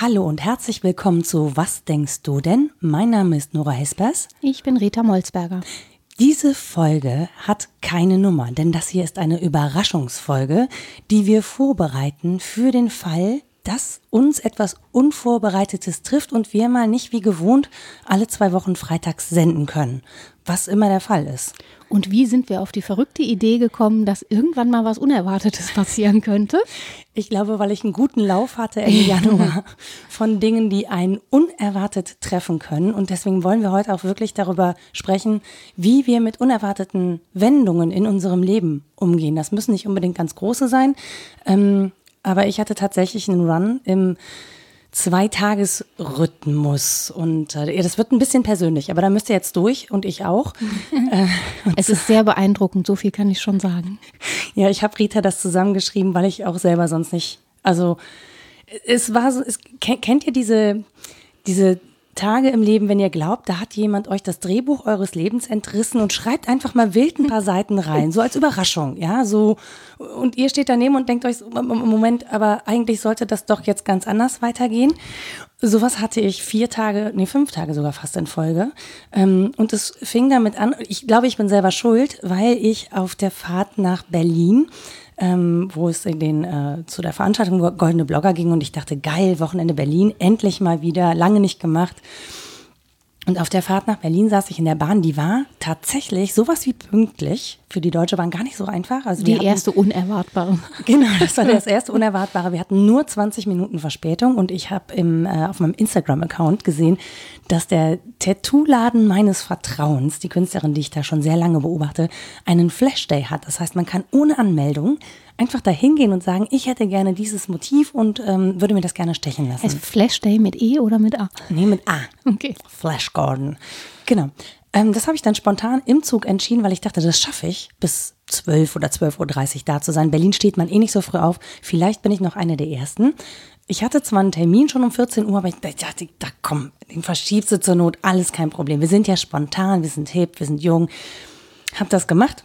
Hallo und herzlich willkommen zu Was denkst du denn? Mein Name ist Nora Hespers. Ich bin Rita Molzberger. Diese Folge hat keine Nummer, denn das hier ist eine Überraschungsfolge, die wir vorbereiten für den Fall, dass uns etwas Unvorbereitetes trifft und wir mal nicht wie gewohnt alle zwei Wochen freitags senden können, was immer der Fall ist. Und wie sind wir auf die verrückte Idee gekommen, dass irgendwann mal was Unerwartetes passieren könnte? Ich glaube, weil ich einen guten Lauf hatte im Januar von Dingen, die einen unerwartet treffen können. Und deswegen wollen wir heute auch wirklich darüber sprechen, wie wir mit unerwarteten Wendungen in unserem Leben umgehen. Das müssen nicht unbedingt ganz große sein. Ähm, aber ich hatte tatsächlich einen Run im Zweitagesrhythmus und äh, das wird ein bisschen persönlich, aber da müsst ihr jetzt durch und ich auch. äh, es ist sehr beeindruckend, so viel kann ich schon sagen. Ja, ich habe Rita das zusammengeschrieben, weil ich auch selber sonst nicht, also es war so, es, kennt ihr diese, diese Tage im Leben, wenn ihr glaubt, da hat jemand euch das Drehbuch eures Lebens entrissen und schreibt einfach mal wild ein paar Seiten rein, so als Überraschung, ja, so und ihr steht daneben und denkt euch, Moment, aber eigentlich sollte das doch jetzt ganz anders weitergehen. Sowas hatte ich vier Tage, nee, fünf Tage sogar fast in Folge. Ähm, und es fing damit an, ich glaube, ich bin selber schuld, weil ich auf der Fahrt nach Berlin ähm, wo es in den, äh, zu der Veranstaltung Goldene Blogger ging und ich dachte, geil, Wochenende Berlin, endlich mal wieder, lange nicht gemacht. Und auf der Fahrt nach Berlin saß ich in der Bahn, die war tatsächlich sowas wie pünktlich. Für die Deutsche Bahn gar nicht so einfach. Also die hatten, erste unerwartbare. Genau, das war das erste unerwartbare. Wir hatten nur 20 Minuten Verspätung und ich habe äh, auf meinem Instagram-Account gesehen, dass der Tattoo-Laden meines Vertrauens, die Künstlerin, die ich da schon sehr lange beobachte, einen Flash-Day hat. Das heißt, man kann ohne Anmeldung einfach da hingehen und sagen, ich hätte gerne dieses Motiv und ähm, würde mir das gerne stechen lassen. Heißt Flash Day mit E oder mit A? Nee, mit A. Okay. Flash Garden. Genau. Ähm, das habe ich dann spontan im Zug entschieden, weil ich dachte, das schaffe ich, bis 12 oder 12.30 Uhr da zu sein. Berlin steht man eh nicht so früh auf. Vielleicht bin ich noch eine der Ersten. Ich hatte zwar einen Termin schon um 14 Uhr, aber ich dachte, da komm, den verschiebst du zur Not, alles kein Problem. Wir sind ja spontan, wir sind hip, wir sind jung. Hab das gemacht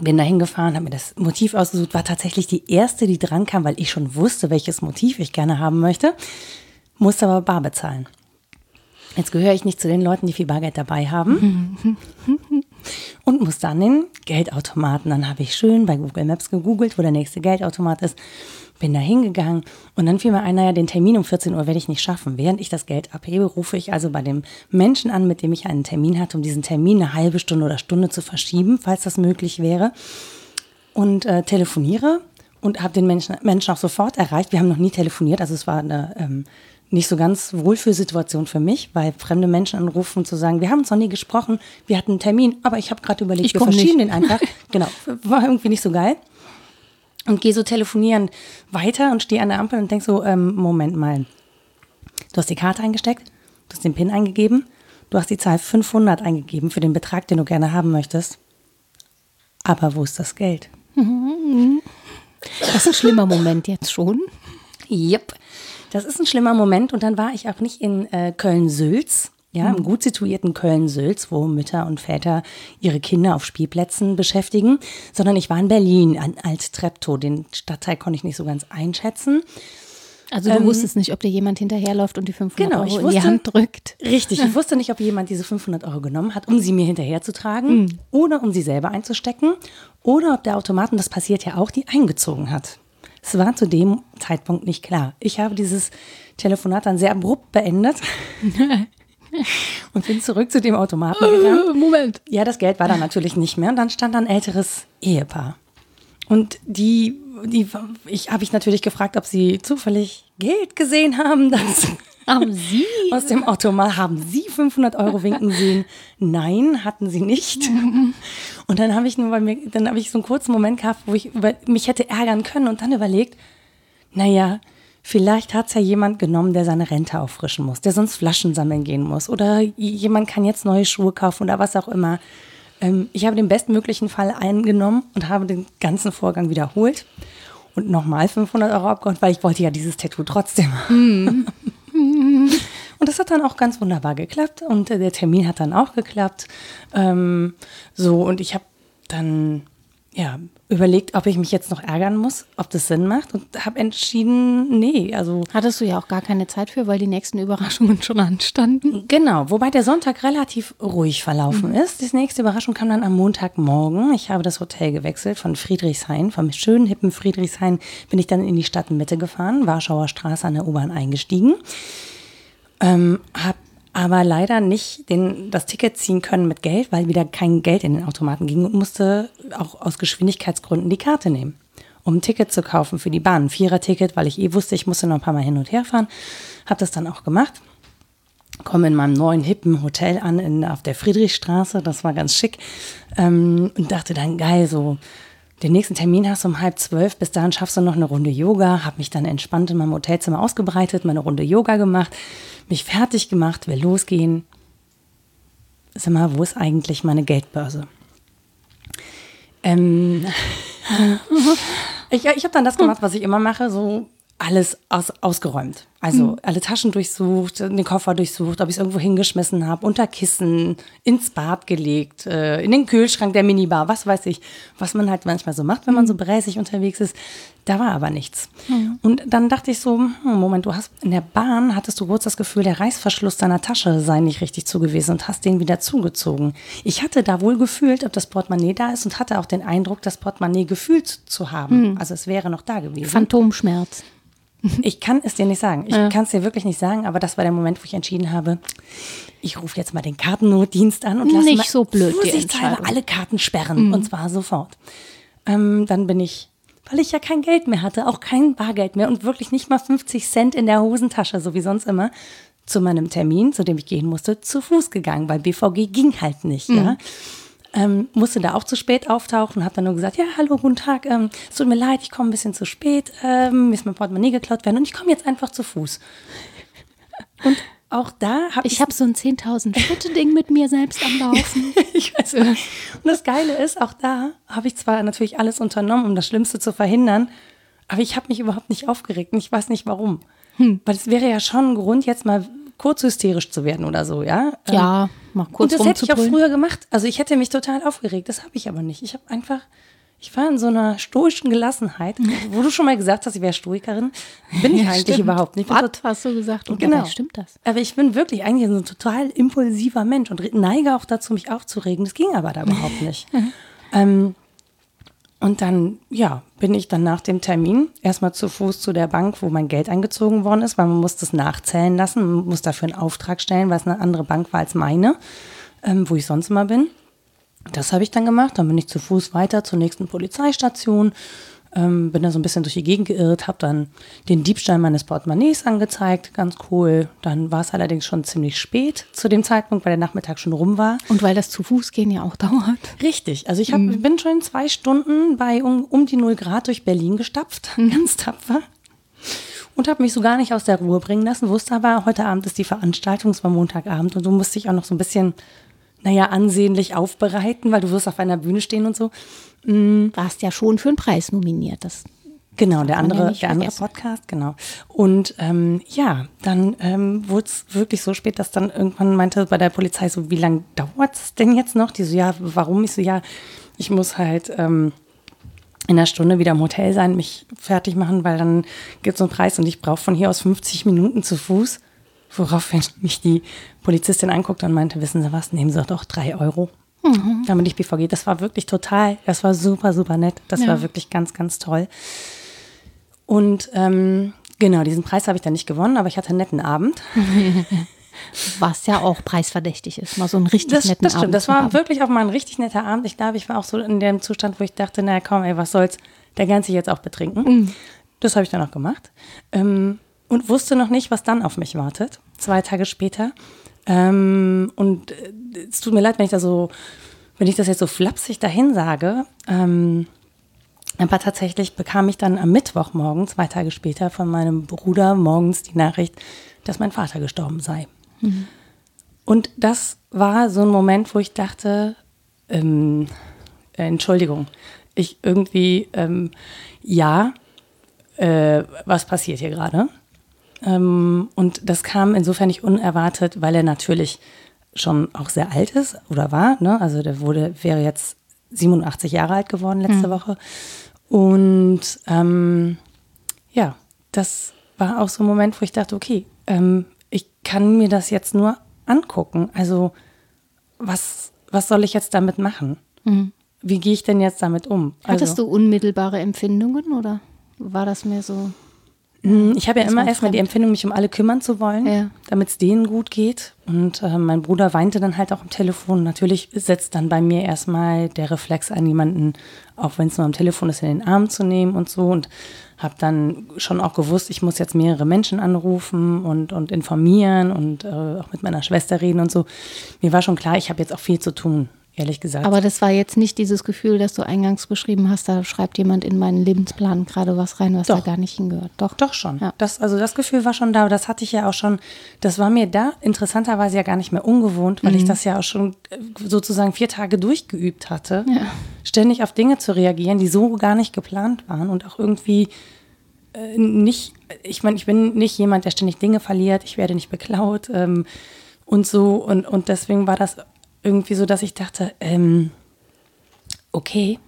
bin da hingefahren, habe mir das Motiv ausgesucht, war tatsächlich die erste, die dran kam, weil ich schon wusste, welches Motiv ich gerne haben möchte, musste aber bar bezahlen. Jetzt gehöre ich nicht zu den Leuten, die viel Bargeld dabei haben und musste an den Geldautomaten. Dann habe ich schön bei Google Maps gegoogelt, wo der nächste Geldautomat ist bin da hingegangen und dann fiel mir ein, naja, den Termin um 14 Uhr werde ich nicht schaffen. Während ich das Geld abhebe, rufe ich also bei dem Menschen an, mit dem ich einen Termin hatte, um diesen Termin eine halbe Stunde oder Stunde zu verschieben, falls das möglich wäre. Und äh, telefoniere und habe den Menschen, Menschen auch sofort erreicht. Wir haben noch nie telefoniert, also es war eine ähm, nicht so ganz Wohlfühlsituation für mich, weil fremde Menschen anrufen und zu sagen, wir haben uns noch nie gesprochen, wir hatten einen Termin, aber ich habe gerade überlegt, ich wir verschieben nicht. den einfach. genau, war irgendwie nicht so geil und gehe so telefonieren weiter und stehe an der Ampel und denk so, ähm, Moment mal, du hast die Karte eingesteckt, du hast den PIN eingegeben, du hast die Zahl 500 eingegeben für den Betrag, den du gerne haben möchtest. Aber wo ist das Geld? Das ist ein schlimmer Moment jetzt schon. Yep. Das ist ein schlimmer Moment und dann war ich auch nicht in äh, Köln-Sülz, ja, im gut situierten Köln-Sülz, wo Mütter und Väter ihre Kinder auf Spielplätzen beschäftigen, sondern ich war in Berlin, an Alt-Treptow. Den Stadtteil konnte ich nicht so ganz einschätzen. Also du ähm, wusstest nicht, ob dir jemand hinterherläuft und die 500 genau, Euro wusste, in die Hand drückt. Richtig, ich wusste nicht, ob jemand diese 500 Euro genommen hat, um sie mir hinterherzutragen mhm. oder um sie selber einzustecken oder ob der Automaten, das passiert ja auch, die eingezogen hat. Es war zu dem Zeitpunkt nicht klar. Ich habe dieses Telefonat dann sehr abrupt beendet. und bin zurück zu dem Automaten gegangen. Moment. Ja, das Geld war da natürlich nicht mehr. Und dann stand da ein älteres Ehepaar. Und die, die ich habe ich natürlich gefragt, ob sie zufällig Geld gesehen haben. Das haben Sie? Aus dem Automat haben Sie 500 Euro winken sehen? Nein, hatten Sie nicht. Und dann habe ich nur bei mir, dann habe ich so einen kurzen Moment gehabt, wo ich über, mich hätte ärgern können und dann überlegt, naja, Vielleicht hat es ja jemand genommen, der seine Rente auffrischen muss, der sonst Flaschen sammeln gehen muss. Oder jemand kann jetzt neue Schuhe kaufen oder was auch immer. Ähm, ich habe den bestmöglichen Fall eingenommen und habe den ganzen Vorgang wiederholt und nochmal 500 Euro abgeholt, weil ich wollte ja dieses Tattoo trotzdem und Und das hat dann auch ganz wunderbar geklappt und äh, der Termin hat dann auch geklappt. Ähm, so, und ich habe dann ja, überlegt, ob ich mich jetzt noch ärgern muss, ob das Sinn macht und habe entschieden, nee, also. Hattest du ja auch gar keine Zeit für, weil die nächsten Überraschungen schon anstanden. Genau, wobei der Sonntag relativ ruhig verlaufen mhm. ist. Die nächste Überraschung kam dann am Montagmorgen. Ich habe das Hotel gewechselt von Friedrichshain, vom schönen, hippen Friedrichshain bin ich dann in die Stadtmitte gefahren, Warschauer Straße an der U-Bahn eingestiegen. Ähm, habe aber leider nicht den, das Ticket ziehen können mit Geld, weil wieder kein Geld in den Automaten ging und musste auch aus Geschwindigkeitsgründen die Karte nehmen, um ein Ticket zu kaufen für die Bahn. Ein Vierer-Ticket, weil ich eh wusste, ich musste noch ein paar Mal hin und her fahren. Habe das dann auch gemacht. Komme in meinem neuen hippen Hotel an in, auf der Friedrichstraße, das war ganz schick. Ähm, und dachte dann, geil, so den nächsten Termin hast du um halb zwölf, bis dahin schaffst du noch eine Runde Yoga, habe mich dann entspannt in meinem Hotelzimmer ausgebreitet, meine Runde Yoga gemacht, mich fertig gemacht, will losgehen. Sag mal, wo ist eigentlich meine Geldbörse? Ähm, ich ich habe dann das gemacht, was ich immer mache, so alles aus, ausgeräumt. Also mhm. alle Taschen durchsucht, den Koffer durchsucht, ob ich es irgendwo hingeschmissen habe, unter Kissen, ins Bad gelegt, äh, in den Kühlschrank der Minibar, was weiß ich, was man halt manchmal so macht, wenn man so mhm. bräsig unterwegs ist. Da war aber nichts. Mhm. Und dann dachte ich so, hm, Moment, du hast in der Bahn hattest du kurz das Gefühl, der Reißverschluss deiner Tasche sei nicht richtig zugewiesen und hast den wieder zugezogen. Ich hatte da wohl gefühlt, ob das Portemonnaie da ist und hatte auch den Eindruck, das Portemonnaie gefühlt zu haben. Mhm. Also es wäre noch da gewesen. Phantomschmerz. Ich kann es dir nicht sagen. Ich ja. kann es dir wirklich nicht sagen, aber das war der Moment, wo ich entschieden habe, ich rufe jetzt mal den Kartennotdienst an und lasse mal so blöd alle Karten sperren mhm. und zwar sofort. Ähm, dann bin ich, weil ich ja kein Geld mehr hatte, auch kein Bargeld mehr und wirklich nicht mal 50 Cent in der Hosentasche, so wie sonst immer, zu meinem Termin, zu dem ich gehen musste, zu Fuß gegangen, weil BVG ging halt nicht. Mhm. Ja ähm, musste da auch zu spät auftauchen, habe dann nur gesagt, ja, hallo, guten Tag, ähm, es tut mir leid, ich komme ein bisschen zu spät, ähm, mir ist mein Portemonnaie geklaut worden und ich komme jetzt einfach zu Fuß. Und auch da habe ich. Ich habe so ein 10.000 Schritte-Ding mit mir selbst am Laufen. ich weiß nicht. Und das Geile ist, auch da habe ich zwar natürlich alles unternommen, um das Schlimmste zu verhindern, aber ich habe mich überhaupt nicht aufgeregt und ich weiß nicht warum. Hm. Weil es wäre ja schon ein Grund, jetzt mal kurz hysterisch zu werden oder so, ja? Ja, ähm, mal kurz Und das hätte ich auch früher gemacht. Also ich hätte mich total aufgeregt. Das habe ich aber nicht. Ich habe einfach, ich war in so einer stoischen Gelassenheit, wo du schon mal gesagt hast, ich wäre Stoikerin. Bin ich ja, eigentlich stimmt. überhaupt nicht. Was hast du gesagt? Und genau. stimmt das. Aber ich bin wirklich eigentlich so ein total impulsiver Mensch und neige auch dazu, mich aufzuregen. Das ging aber da überhaupt nicht. ähm, und dann, ja, bin ich dann nach dem Termin erstmal zu Fuß zu der Bank, wo mein Geld eingezogen worden ist, weil man muss das nachzählen lassen, man muss dafür einen Auftrag stellen, weil es eine andere Bank war als meine, ähm, wo ich sonst immer bin. Das habe ich dann gemacht. Dann bin ich zu Fuß weiter zur nächsten Polizeistation ähm, bin da so ein bisschen durch die Gegend geirrt, habe dann den Diebstahl meines Portemonnaies angezeigt, ganz cool. Dann war es allerdings schon ziemlich spät zu dem Zeitpunkt, weil der Nachmittag schon rum war. Und weil das zu Fuß gehen ja auch dauert. Richtig, also ich hab, mhm. bin schon zwei Stunden bei um, um die 0 Grad durch Berlin gestapft, mhm. ganz tapfer. Und habe mich so gar nicht aus der Ruhe bringen lassen, wusste aber, heute Abend ist die Veranstaltung, es war Montagabend und du musst dich auch noch so ein bisschen naja, ansehnlich aufbereiten, weil du wirst auf einer Bühne stehen und so. Mhm. Warst ja schon für einen Preis nominiert. Das Genau, der andere, der andere Podcast, genau. Und ähm, ja, dann ähm, wurde es wirklich so spät, dass dann irgendwann meinte bei der Polizei so, wie lange dauert es denn jetzt noch? Die so, ja, warum? Ich so, ja, ich muss halt ähm, in einer Stunde wieder im Hotel sein, mich fertig machen, weil dann gibt es einen Preis und ich brauche von hier aus 50 Minuten zu Fuß. Woraufhin mich die Polizistin anguckte und meinte, wissen Sie was, nehmen Sie doch drei Euro. Mhm. Damit ich BVG. Das war wirklich total, das war super, super nett. Das ja. war wirklich ganz, ganz toll. Und ähm, genau, diesen Preis habe ich dann nicht gewonnen, aber ich hatte einen netten Abend. Was ja auch preisverdächtig ist, mal so einen richtig das, netten das stimmt. Abend. Das war haben. wirklich auch mal ein richtig netter Abend. Ich glaube, ich war auch so in dem Zustand, wo ich dachte, naja, komm, ey, was soll's, der sich jetzt auch betrinken. Mhm. Das habe ich dann auch gemacht. Ähm, und wusste noch nicht, was dann auf mich wartet. Zwei Tage später ähm, und äh, es tut mir leid, wenn ich da so, wenn ich das jetzt so flapsig dahin sage. Ähm, aber tatsächlich bekam ich dann am Mittwochmorgen, zwei Tage später, von meinem Bruder morgens die Nachricht, dass mein Vater gestorben sei. Mhm. Und das war so ein Moment, wo ich dachte, ähm, äh, Entschuldigung, ich irgendwie, ähm, ja, äh, was passiert hier gerade? Ähm, und das kam insofern nicht unerwartet, weil er natürlich schon auch sehr alt ist oder war. Ne? Also der wurde, wäre jetzt 87 Jahre alt geworden letzte mhm. Woche. Und ähm, ja, das war auch so ein Moment, wo ich dachte, okay, ähm, ich kann mir das jetzt nur angucken. Also was, was soll ich jetzt damit machen? Mhm. Wie gehe ich denn jetzt damit um? Hattest also, du unmittelbare Empfindungen oder war das mehr so? Hm, ich habe ja immer erstmal die Empfindung, mich um alle kümmern zu wollen, ja. damit es denen gut geht. Und äh, mein Bruder weinte dann halt auch am Telefon. Natürlich setzt dann bei mir erstmal der Reflex an, jemanden, auch wenn es nur am Telefon ist, in den Arm zu nehmen und so. Und habe dann schon auch gewusst, ich muss jetzt mehrere Menschen anrufen und, und informieren und äh, auch mit meiner Schwester reden und so. Mir war schon klar, ich habe jetzt auch viel zu tun ehrlich gesagt. Aber das war jetzt nicht dieses Gefühl, das du eingangs beschrieben hast, da schreibt jemand in meinen Lebensplan gerade was rein, was Doch. da gar nicht hingehört. Doch. Doch schon. Ja. Das, also das Gefühl war schon da, das hatte ich ja auch schon, das war mir da interessanterweise ja gar nicht mehr ungewohnt, weil mhm. ich das ja auch schon äh, sozusagen vier Tage durchgeübt hatte, ja. ständig auf Dinge zu reagieren, die so gar nicht geplant waren und auch irgendwie äh, nicht, ich meine, ich bin nicht jemand, der ständig Dinge verliert, ich werde nicht beklaut ähm, und so und, und deswegen war das irgendwie so, dass ich dachte, ähm, okay,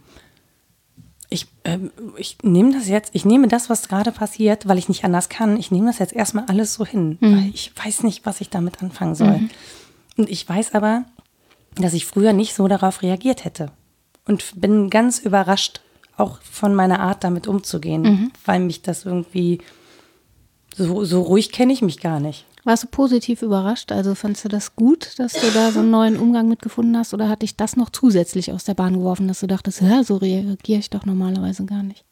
ich, ähm, ich nehme das jetzt, ich nehme das, was gerade passiert, weil ich nicht anders kann, ich nehme das jetzt erstmal alles so hin, mhm. weil ich weiß nicht, was ich damit anfangen soll. Mhm. Und ich weiß aber, dass ich früher nicht so darauf reagiert hätte. Und bin ganz überrascht, auch von meiner Art damit umzugehen, mhm. weil mich das irgendwie, so, so ruhig kenne ich mich gar nicht. Warst du positiv überrascht? Also fandest du das gut, dass du da so einen neuen Umgang mitgefunden hast? Oder hat dich das noch zusätzlich aus der Bahn geworfen, dass du dachtest, ja, so reagiere ich doch normalerweise gar nicht?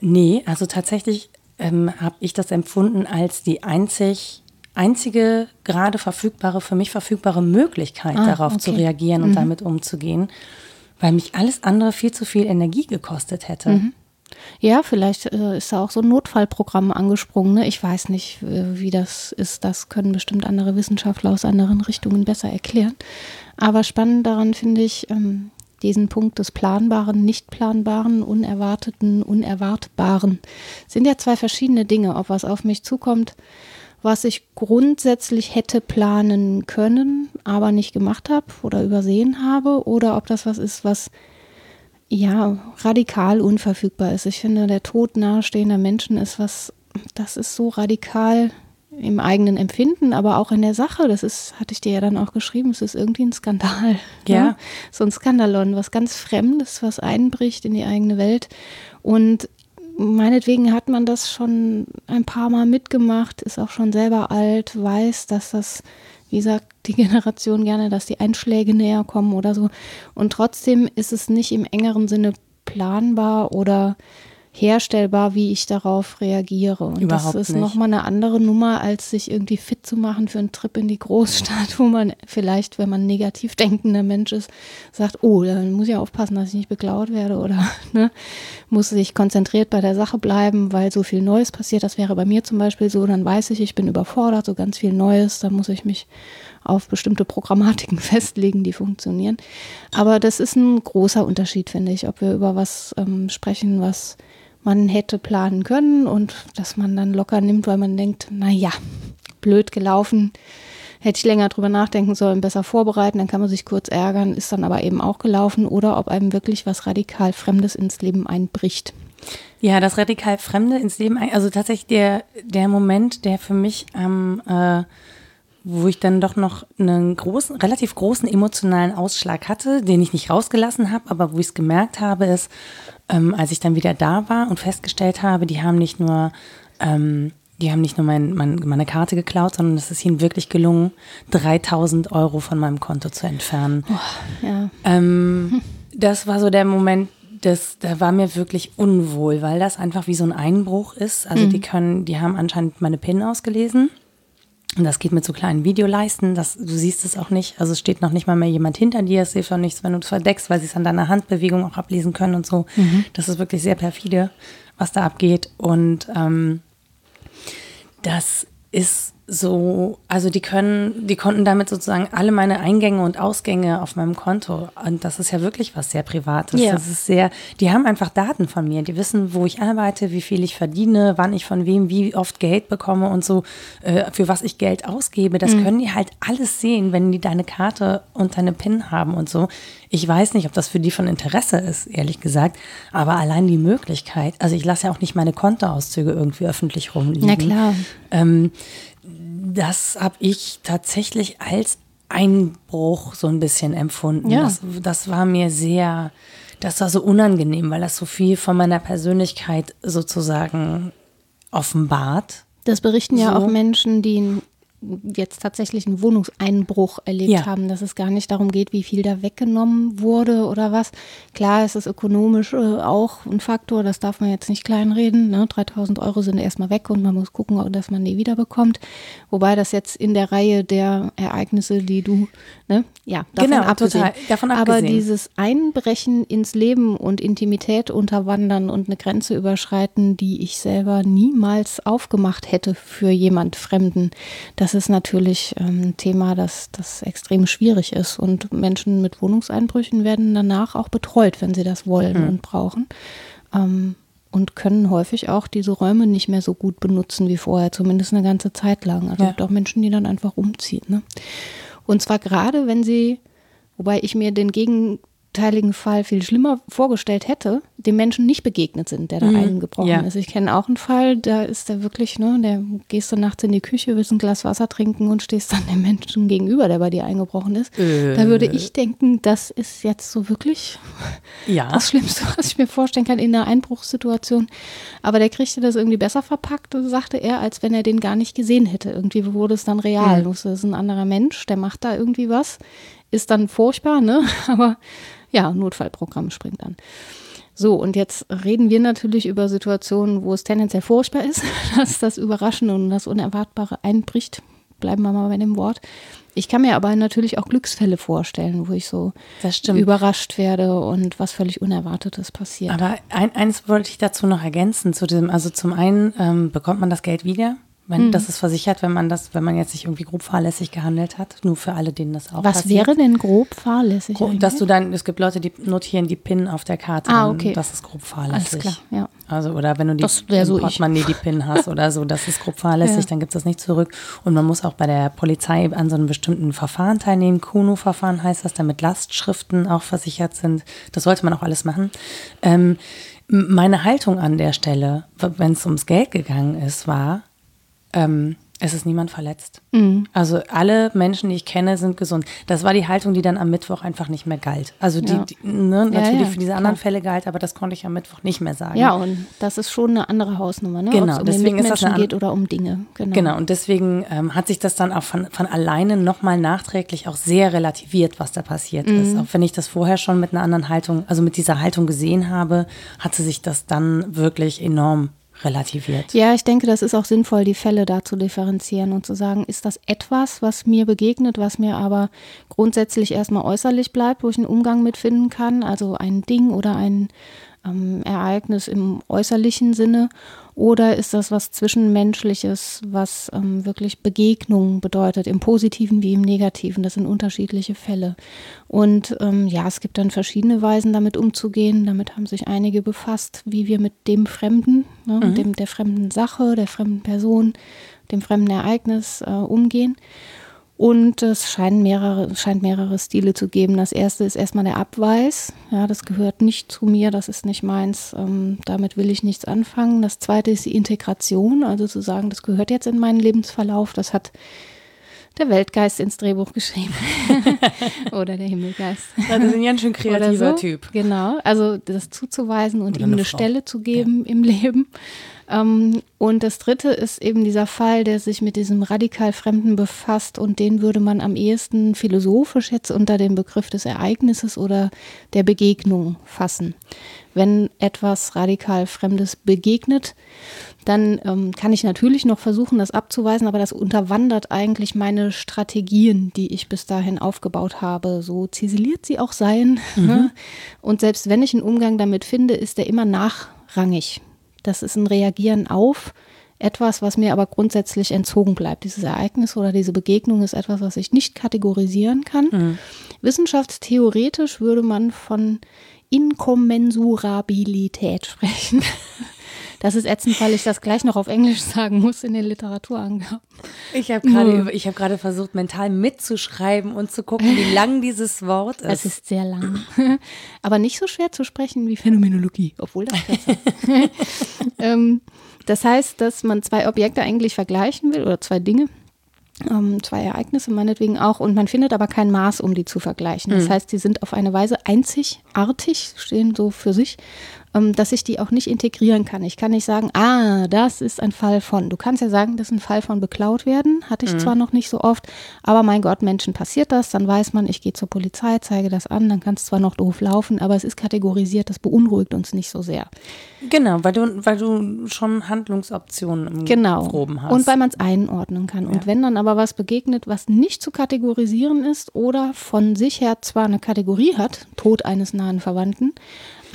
Nee, also tatsächlich ähm, habe ich das empfunden als die einzig, einzige gerade verfügbare, für mich verfügbare Möglichkeit, ah, darauf okay. zu reagieren und mhm. damit umzugehen, weil mich alles andere viel zu viel Energie gekostet hätte. Mhm. Ja, vielleicht äh, ist da auch so ein Notfallprogramm angesprungen. Ne? Ich weiß nicht, äh, wie das ist. Das können bestimmt andere Wissenschaftler aus anderen Richtungen besser erklären. Aber spannend daran finde ich ähm, diesen Punkt des Planbaren, Nicht-Planbaren, Unerwarteten, Unerwartbaren. Sind ja zwei verschiedene Dinge, ob was auf mich zukommt, was ich grundsätzlich hätte planen können, aber nicht gemacht habe oder übersehen habe, oder ob das was ist, was ja, radikal unverfügbar ist. Ich finde, der Tod nahestehender Menschen ist was, das ist so radikal im eigenen Empfinden, aber auch in der Sache. Das ist, hatte ich dir ja dann auch geschrieben, es ist irgendwie ein Skandal. Ne? Ja. ja. So ein Skandalon, was ganz Fremdes, was einbricht in die eigene Welt. Und meinetwegen hat man das schon ein paar Mal mitgemacht, ist auch schon selber alt, weiß, dass das wie sagt die Generation gerne, dass die Einschläge näher kommen oder so. Und trotzdem ist es nicht im engeren Sinne planbar oder herstellbar, wie ich darauf reagiere. Und Überhaupt das ist nochmal eine andere Nummer, als sich irgendwie fit zu machen für einen Trip in die Großstadt, wo man vielleicht, wenn man negativ denkender Mensch ist, sagt, oh, dann muss ich aufpassen, dass ich nicht beklaut werde oder ne, muss sich konzentriert bei der Sache bleiben, weil so viel Neues passiert. Das wäre bei mir zum Beispiel so, dann weiß ich, ich bin überfordert, so ganz viel Neues, da muss ich mich auf bestimmte Programmatiken festlegen, die funktionieren. Aber das ist ein großer Unterschied, finde ich, ob wir über was ähm, sprechen, was man hätte planen können und dass man dann locker nimmt, weil man denkt, naja, blöd gelaufen, hätte ich länger drüber nachdenken sollen, besser vorbereiten, dann kann man sich kurz ärgern, ist dann aber eben auch gelaufen oder ob einem wirklich was radikal Fremdes ins Leben einbricht. Ja, das radikal Fremde ins Leben, also tatsächlich der, der Moment, der für mich am, äh, wo ich dann doch noch einen großen, relativ großen emotionalen Ausschlag hatte, den ich nicht rausgelassen habe, aber wo ich es gemerkt habe, ist, ähm, als ich dann wieder da war und festgestellt habe, die haben nicht nur, ähm, die haben nicht nur mein, mein, meine Karte geklaut, sondern es ist ihnen wirklich gelungen, 3000 Euro von meinem Konto zu entfernen. Oh, ja. ähm, das war so der Moment, das, da war mir wirklich unwohl, weil das einfach wie so ein Einbruch ist. Also mhm. die können, die haben anscheinend meine PIN ausgelesen. Und das geht mit so kleinen Videoleisten, das, du siehst es auch nicht. Also es steht noch nicht mal mehr jemand hinter dir, es hilft auch nichts, wenn du es verdeckst, weil sie es an deiner Handbewegung auch ablesen können und so. Mhm. Das ist wirklich sehr perfide, was da abgeht. Und ähm, das ist so, also die können, die konnten damit sozusagen alle meine Eingänge und Ausgänge auf meinem Konto. Und das ist ja wirklich was sehr Privates. Ja. Das ist sehr, die haben einfach Daten von mir. Die wissen, wo ich arbeite, wie viel ich verdiene, wann ich von wem wie oft Geld bekomme und so, äh, für was ich Geld ausgebe. Das können die halt alles sehen, wenn die deine Karte und deine PIN haben und so. Ich weiß nicht, ob das für die von Interesse ist, ehrlich gesagt. Aber allein die Möglichkeit, also ich lasse ja auch nicht meine Kontoauszüge irgendwie öffentlich rumliegen. Na klar. Ähm, das habe ich tatsächlich als Einbruch so ein bisschen empfunden. Ja. Das, das war mir sehr, das war so unangenehm, weil das so viel von meiner Persönlichkeit sozusagen offenbart. Das berichten ja So. auch Menschen, die einen- jetzt tatsächlich einen Wohnungseinbruch erlebt Ja. haben, dass es gar nicht darum geht, wie viel da weggenommen wurde oder was. Klar, es ist ökonomisch äh, auch ein Faktor, das darf man jetzt nicht kleinreden. Ne? 3000 Euro sind erstmal weg und man muss gucken, dass man die wiederbekommt. Wobei das jetzt in der Reihe der Ereignisse, die du, ne, ja, davon Genau, abgesehen. total, davon Aber abgesehen. dieses Einbrechen ins Leben und Intimität unterwandern und eine Grenze überschreiten, die ich selber niemals aufgemacht hätte für jemand Fremden, das ist natürlich ähm, ein Thema, das, das extrem schwierig ist. Und Menschen mit Wohnungseinbrüchen werden danach auch betreut, wenn sie das wollen Hm. und brauchen. Ähm, und können häufig auch diese Räume nicht mehr so gut benutzen wie vorher, zumindest eine ganze Zeit lang. Also Ja. es gibt auch Menschen, die dann einfach umziehen. Ne? Und zwar gerade, wenn sie, wobei ich mir den gegenteiligen Fall viel schlimmer vorgestellt hätte, dem Menschen nicht begegnet sind, der da eingebrochen ja. ist. Ich kenne auch einen Fall, da ist der wirklich, ne, der gehst du nachts in die Küche, willst ein Glas Wasser trinken und stehst dann dem Menschen gegenüber, der bei dir eingebrochen ist. Da würde ich denken, das ist jetzt so wirklich Ja. das Schlimmste, was ich mir vorstellen kann in einer Einbruchssituation. Aber der kriegte das irgendwie besser verpackt, sagte er, als wenn er den gar nicht gesehen hätte. Irgendwie wurde es dann real. Das ist ein anderer Mensch, der macht da irgendwie was. Ist dann furchtbar, ne? Aber ja, Notfallprogramm springt an. So, und jetzt reden wir natürlich über Situationen, wo es tendenziell furchtbar ist, dass das Überraschende und das Unerwartbare einbricht. Bleiben wir mal bei dem Wort. Ich kann mir aber natürlich auch Glücksfälle vorstellen, wo ich so überrascht werde und was völlig Unerwartetes passiert. Aber ein, eins wollte ich dazu noch ergänzen. Zu diesem, also zum einen ähm, bekommt man das Geld wieder. Wenn, Das ist versichert, wenn man das, wenn man jetzt nicht irgendwie grob fahrlässig gehandelt hat. Nur für alle, denen das auch was passiert. wäre denn grob fahrlässig? Gro- eigentlich? Dass du dann, es gibt Leute, die notieren die PIN auf der Karte. Ah, okay. Das ist grob Alles fahrlässig. klar, ja. Also, oder wenn du die Das so. Portemonnaie die PIN hast oder so, das ist grob fahrlässig, Ja. dann gibt es das nicht zurück. Und man muss auch bei der Polizei an so einem bestimmten Verfahren teilnehmen. Kuno-Verfahren heißt das, damit Lastschriften auch versichert sind. Das sollte man auch alles machen. Ähm, meine Haltung an der Stelle, wenn es ums Geld gegangen ist, war, ähm, es ist niemand verletzt. Mhm. Also alle Menschen, die ich kenne, sind gesund. Das war die Haltung, die dann am Mittwoch einfach nicht mehr galt. Also die, Ja. die ne, natürlich ja, für diese anderen Fälle galt, aber das konnte ich am Mittwoch nicht mehr sagen. Ja, und das ist schon eine andere Hausnummer, ne? Genau, Ob es um deswegen ist das eine geht oder um Dinge. Genau. Genau, und deswegen ähm, hat sich das dann auch von, von alleine nochmal nachträglich auch sehr relativiert, was da passiert Mhm. ist. Auch wenn ich das vorher schon mit einer anderen Haltung, also mit dieser Haltung gesehen habe, hatte sich das dann wirklich enorm relativiert. Ja, ich denke, das ist auch sinnvoll, die Fälle da zu differenzieren und zu sagen, ist das etwas, was mir begegnet, was mir aber grundsätzlich erstmal äußerlich bleibt, wo ich einen Umgang mitfinden kann, also ein Ding oder ein ähm, Ereignis im äußerlichen Sinne, oder ist das was Zwischenmenschliches, was ähm, wirklich Begegnung bedeutet, im positiven wie im negativen. Das sind unterschiedliche Fälle. Und ähm, ja, es gibt dann verschiedene Weisen, damit umzugehen. Damit haben sich einige befasst, wie wir mit dem Fremden, ne, Mhm. dem, der fremden Sache, der fremden Person, dem fremden Ereignis äh, umgehen. Und es scheinen mehrere, scheint mehrere Stile zu geben. Das erste ist erstmal der Abweis. Ja, das gehört nicht zu mir, das ist nicht meins, ähm, damit will ich nichts anfangen. Das zweite ist die Integration, also zu sagen, das gehört jetzt in meinen Lebensverlauf. Das hat der Weltgeist ins Drehbuch geschrieben. Oder der Himmelgeist. Das ist ein ganz schön kreativer so. Typ. Genau, also das zuzuweisen und Oder ihm eine eine. Stelle zu geben im Leben. Ähm, und das dritte ist eben dieser Fall, der sich mit diesem radikal Fremden befasst und den würde man am ehesten philosophisch jetzt unter dem Begriff des Ereignisses oder der Begegnung fassen. Wenn etwas radikal Fremdes begegnet, dann ähm, kann ich natürlich noch versuchen, das abzuweisen, aber das unterwandert eigentlich meine Strategien, die ich bis dahin aufgebaut habe, so ziseliert sie auch seien. Ne? Und selbst wenn ich einen Umgang damit finde, ist der immer nachrangig. Das ist ein Reagieren auf etwas, was mir aber grundsätzlich entzogen bleibt. Dieses Ereignis oder diese Begegnung ist etwas, was ich nicht kategorisieren kann. Mhm. Wissenschaftstheoretisch würde man von Inkommensurabilität sprechen. Das ist ätzend, weil ich das gleich noch auf Englisch sagen muss in den Literaturangaben. Ich habe gerade hab versucht, mental mitzuschreiben und zu gucken, wie lang dieses Wort ist. Es ist sehr lang. Aber nicht so schwer zu sprechen wie Phänomenologie, obwohl das besser ähm, Das heißt, dass man zwei Objekte eigentlich vergleichen will oder zwei Dinge. Ähm, zwei Ereignisse meinetwegen auch und man findet aber kein Maß, um die zu vergleichen. Das mhm. heißt, die sind auf eine Weise einzigartig, stehen so für sich dass ich die auch nicht integrieren kann. Ich kann nicht sagen, ah, das ist ein Fall von. Du kannst ja sagen, das ist ein Fall von beklaut werden. Hatte ich mhm. zwar noch nicht so oft, aber mein Gott, Menschen passiert das. Dann weiß man, ich gehe zur Polizei, zeige das an, dann kann es zwar noch doof laufen, aber es ist kategorisiert, das beunruhigt uns nicht so sehr. Genau, weil du, weil du schon Handlungsoptionen im genau. Groben hast. Und weil man es einordnen kann. Ja. Und wenn dann aber was begegnet, was nicht zu kategorisieren ist oder von sich her zwar eine Kategorie hat, Tod eines nahen Verwandten,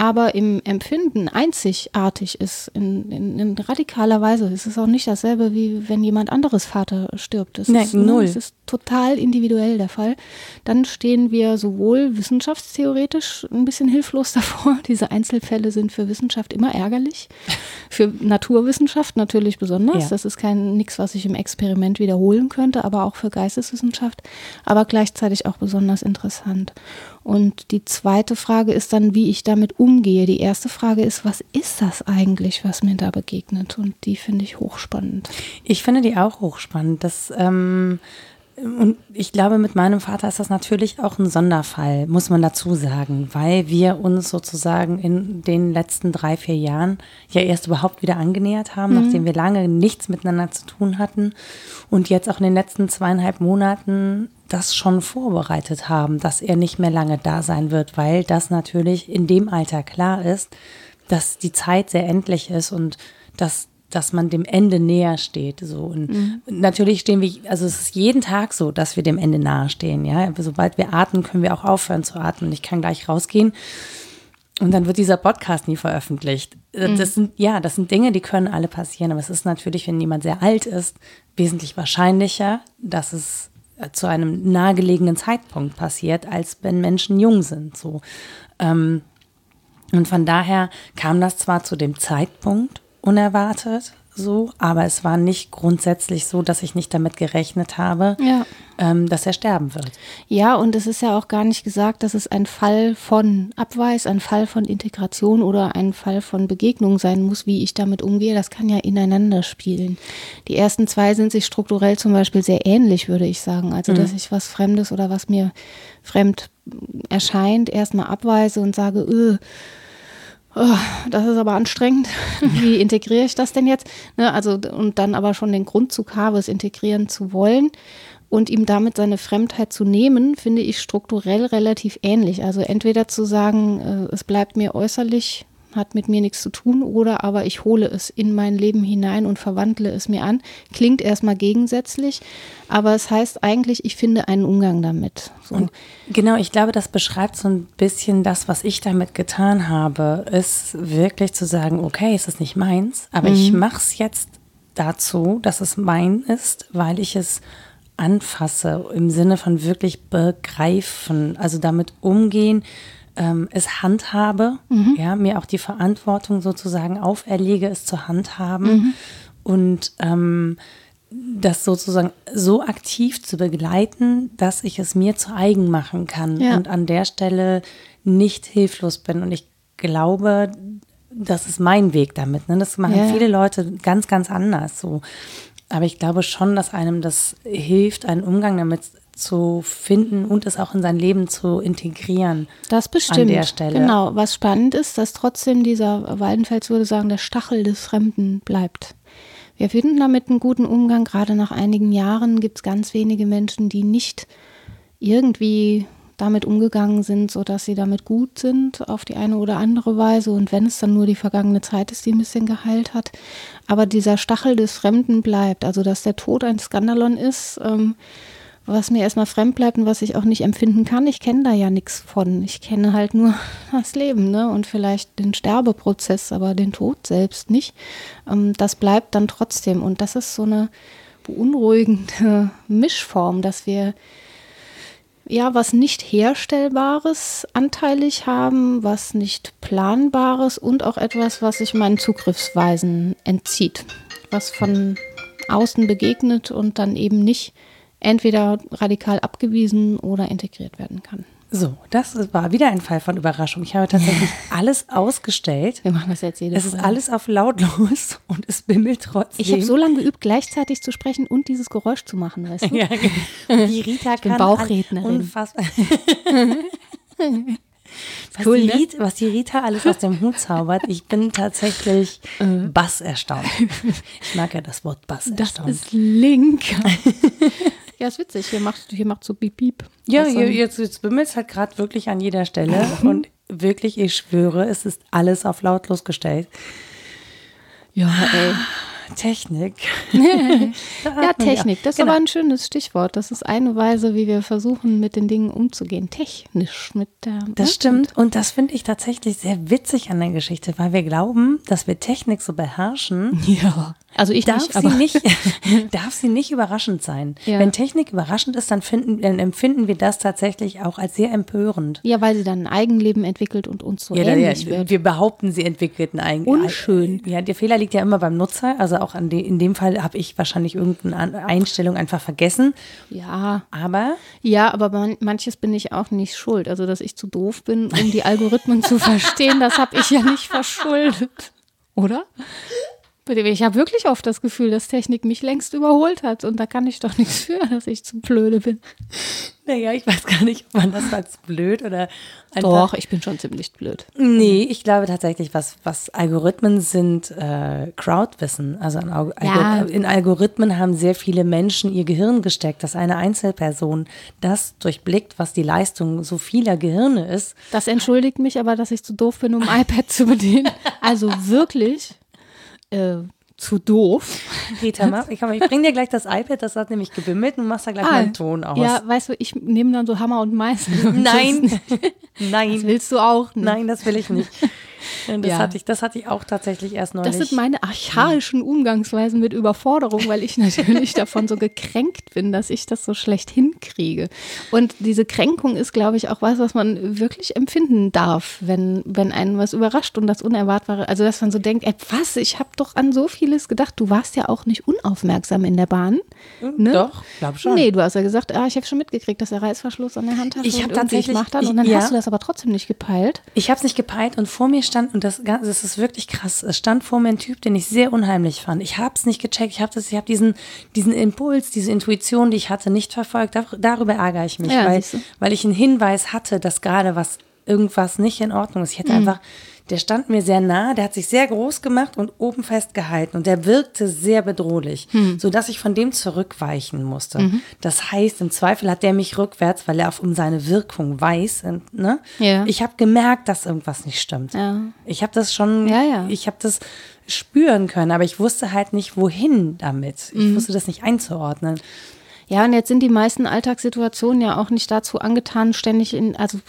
aber im Empfinden einzigartig ist, in, in, in, radikaler Weise. Es ist auch nicht dasselbe, wie wenn jemand anderes Vater stirbt. Es nee, ist, null. Es ist total individuell der Fall. Dann stehen wir sowohl wissenschaftstheoretisch ein bisschen hilflos davor. Diese Einzelfälle sind für Wissenschaft immer ärgerlich. Für Naturwissenschaft natürlich besonders. Ja. Das ist kein nichts, was ich im Experiment wiederholen könnte, aber auch für Geisteswissenschaft, aber gleichzeitig auch besonders interessant. Und die zweite Frage ist dann, wie ich damit umgehe. Die erste Frage ist, was ist das eigentlich, was mir da begegnet? Und die finde ich hochspannend. Ich finde die auch hochspannend. Das, ähm, und ich glaube, mit meinem Vater ist das natürlich auch ein Sonderfall, muss man dazu sagen, weil wir uns sozusagen in den letzten drei, vier Jahren ja erst überhaupt wieder angenähert haben, mhm. nachdem wir lange nichts miteinander zu tun hatten und jetzt auch in den letzten zweieinhalb Monaten das schon vorbereitet haben, dass er nicht mehr lange da sein wird, weil das natürlich in dem Alter klar ist, dass die Zeit sehr endlich ist und dass dass man dem Ende näher steht. So. Und mhm. natürlich stehen wir, also es ist jeden Tag so, dass wir dem Ende nahe stehen. Ja? Sobald wir atmen, können wir auch aufhören zu atmen. Ich kann gleich rausgehen. Und dann wird dieser Podcast nie veröffentlicht. Mhm. Das sind, ja, das sind Dinge, die können alle passieren. Aber es ist natürlich, wenn jemand sehr alt ist, wesentlich wahrscheinlicher, dass es zu einem nahegelegenen Zeitpunkt passiert, als wenn Menschen jung sind. So. Ähm, und von daher kam das zwar zu dem Zeitpunkt unerwartet, so, aber es war nicht grundsätzlich so, dass ich nicht damit gerechnet habe, ja. ähm, dass er sterben wird. Ja, und es ist ja auch gar nicht gesagt, dass es ein Fall von Abweis, ein Fall von Integration oder ein Fall von Begegnung sein muss, wie ich damit umgehe. Das kann ja ineinander spielen. Die ersten zwei sind sich strukturell zum Beispiel sehr ähnlich, würde ich sagen. Also, mhm. dass ich was Fremdes oder was mir fremd erscheint, erstmal abweise und sage, öh, oh, das ist aber anstrengend. Wie integriere ich das denn jetzt? Ne, also, und dann aber schon den Grundzug habe, es integrieren zu wollen und ihm damit seine Fremdheit zu nehmen, finde ich strukturell relativ ähnlich. Also entweder zu sagen, äh, es bleibt mir äußerlich hat mit mir nichts zu tun oder aber ich hole es in mein Leben hinein und verwandle es mir an. Klingt erstmal gegensätzlich, aber es heißt eigentlich, ich finde einen Umgang damit. So. Und genau, ich glaube, das beschreibt so ein bisschen das, was ich damit getan habe, ist wirklich zu sagen, okay, es ist nicht meins, aber mhm. ich mache es jetzt dazu, dass es mein ist, weil ich es anfasse, im Sinne von wirklich begreifen, also damit umgehen, ähm, es handhabe, mhm. ja, mir auch die Verantwortung sozusagen auferlege, es zu handhaben mhm. und ähm, das sozusagen so aktiv zu begleiten, dass ich es mir zu eigen machen kann ja. und an der Stelle nicht hilflos bin. Und ich glaube, das ist mein Weg damit. Ne? Das machen ja. viele Leute ganz, ganz anders so. Aber ich glaube schon, dass einem das hilft, einen Umgang damit zu finden und es auch in sein Leben zu integrieren. Das bestimmt. An der Stelle. Genau. Was spannend ist, dass trotzdem dieser Waldenfels würde sagen, der Stachel des Fremden bleibt. Wir finden damit einen guten Umgang. Gerade nach einigen Jahren gibt es ganz wenige Menschen, die nicht irgendwie damit umgegangen sind, sodass sie damit gut sind auf die eine oder andere Weise. Und wenn es dann nur die vergangene Zeit ist, die ein bisschen geheilt hat. Aber dieser Stachel des Fremden bleibt. Also, dass der Tod ein Skandalon ist, ähm, was mir erstmal fremd bleibt und was ich auch nicht empfinden kann. Ich kenne da ja nichts von. Ich kenne halt nur das Leben ne? und vielleicht den Sterbeprozess, aber den Tod selbst nicht. Ähm, das bleibt dann trotzdem. Und das ist so eine beunruhigende Mischform, dass wir ja, was nicht Herstellbares anteilig haben, was nicht Planbares und auch etwas, was sich meinen Zugriffsweisen entzieht, was von außen begegnet und dann eben nicht entweder radikal abgewiesen oder integriert werden kann. So, das war wieder ein Fall von Überraschung. Ich habe tatsächlich alles ausgestellt. Wir machen das jetzt jede Es ist alles auf lautlos und es bimmelt trotzdem. Ich habe so lange geübt, gleichzeitig zu sprechen und dieses Geräusch zu machen, weißt du? ja, genau. die Rita bin kann Bauchrednerin. unfassbar. Was, Cool, die ne? Rita, was die Rita alles aus dem Hut zaubert, ich bin tatsächlich Bass erstaunt. Ich mag ja das Wort Bass Äh. Das ist Link. Ja, ist witzig. Hier macht, hier macht so Piep Piep. Ja, Das, hier, jetzt, jetzt bimmelt es halt gerade wirklich an jeder Stelle. und wirklich, ich schwöre, es ist alles auf lautlos gestellt. ja, ey. Technik. Ja, Technik, das ist Genau. aber ein schönes Stichwort. Das ist eine Weise, wie wir versuchen, mit den Dingen umzugehen. Technisch mit der. Das ne? stimmt. Und das finde ich tatsächlich sehr witzig an der Geschichte, weil wir glauben, dass wir Technik so beherrschen. Ja. Also ich Darf nicht, sie nicht, darf sie nicht überraschend sein. Ja. Wenn Technik überraschend ist, dann, finden, dann empfinden wir das tatsächlich auch als sehr empörend. ja, weil sie dann ein Eigenleben entwickelt und uns so Ja, ähnlich ja, wird. wir behaupten, sie entwickelten ein Unschön. Ja, der Fehler liegt ja immer beim Nutzer. Also auch de, in dem Fall habe ich wahrscheinlich irgendeine Einstellung einfach vergessen. Ja, Aber ja, aber man, manches bin ich auch nicht schuld. Also, dass ich zu doof bin, um die Algorithmen zu verstehen, das habe ich ja nicht verschuldet. Oder? Ich habe wirklich oft das Gefühl, dass Technik mich längst überholt hat. Und da kann ich doch nichts für, dass ich zu blöde bin. naja, ich weiß gar nicht, ob man das als blöd oder einfach. Doch, ich bin schon ziemlich blöd. Nee, ich glaube tatsächlich, was, was Algorithmen sind, äh, Crowdwissen. Also in, Alg Ja. Algor- in Algorithmen haben sehr viele Menschen ihr Gehirn gesteckt, dass eine Einzelperson das durchblickt, was die Leistung so vieler Gehirne ist. Das entschuldigt mich aber, dass ich zu doof bin, um ein iPad zu bedienen. Also wirklich äh, zu doof. Rita, ich, ich bring dir gleich das iPad, das hat nämlich gebimmelt und machst da gleich mal einen Ton aus. Ah, Ja, weißt du, ich nehme dann so Hammer und Meißel. und Nein, Das, nein, willst du auch nicht. nein, das will ich nicht. Das, Ja. hatte ich, das hatte ich auch tatsächlich erst neulich. Das sind meine archaischen Umgangsweisen mit Überforderung, weil ich natürlich davon so gekränkt bin, dass ich das so schlecht hinkriege. Und diese Kränkung ist, glaube ich, auch was, was man wirklich empfinden darf, wenn, wenn einen was überrascht und das Unerwartbare. Also, dass man so denkt, ey, was, ich habe doch an so vieles gedacht. Du warst ja auch nicht unaufmerksam in der Bahn. Ne? Doch, glaub schon. Nee, du hast ja gesagt, ah, ich habe schon mitgekriegt, dass der Reißverschluss an der Handtasche Ich hab und irgendwie, tatsächlich- ich mach das. ich- Und dann ja. hast du das aber trotzdem nicht gepeilt. Ich habe es nicht gepeilt und vor mir stand, und das, Ganze- das ist wirklich krass, es stand vor mir ein Typ, den ich sehr unheimlich fand. Ich habe es nicht gecheckt, ich habe hab diesen, diesen Impuls, diese Intuition, die ich hatte, nicht verfolgt. Dar darüber ärgere ich mich, Ja, weil, weil ich einen Hinweis hatte, dass gerade was, irgendwas nicht in Ordnung ist. Ich Mhm. hätte einfach, der stand mir sehr nah, der hat sich sehr groß gemacht und oben festgehalten und der wirkte sehr bedrohlich, Mhm. sodass ich von dem zurückweichen musste. Das heißt, im Zweifel hat der mich rückwärts, weil er auf um seine Wirkung weiß. und, Ne? Ja. Ich habe gemerkt, dass irgendwas nicht stimmt. Ja. Ich habe das schon, Ja, ja. ich habe das spüren können, aber ich wusste halt nicht, wohin damit. Mhm. Ich wusste das nicht einzuordnen. Ja, und jetzt sind die meisten Alltagssituationen ja auch nicht dazu angetan, ständig in, also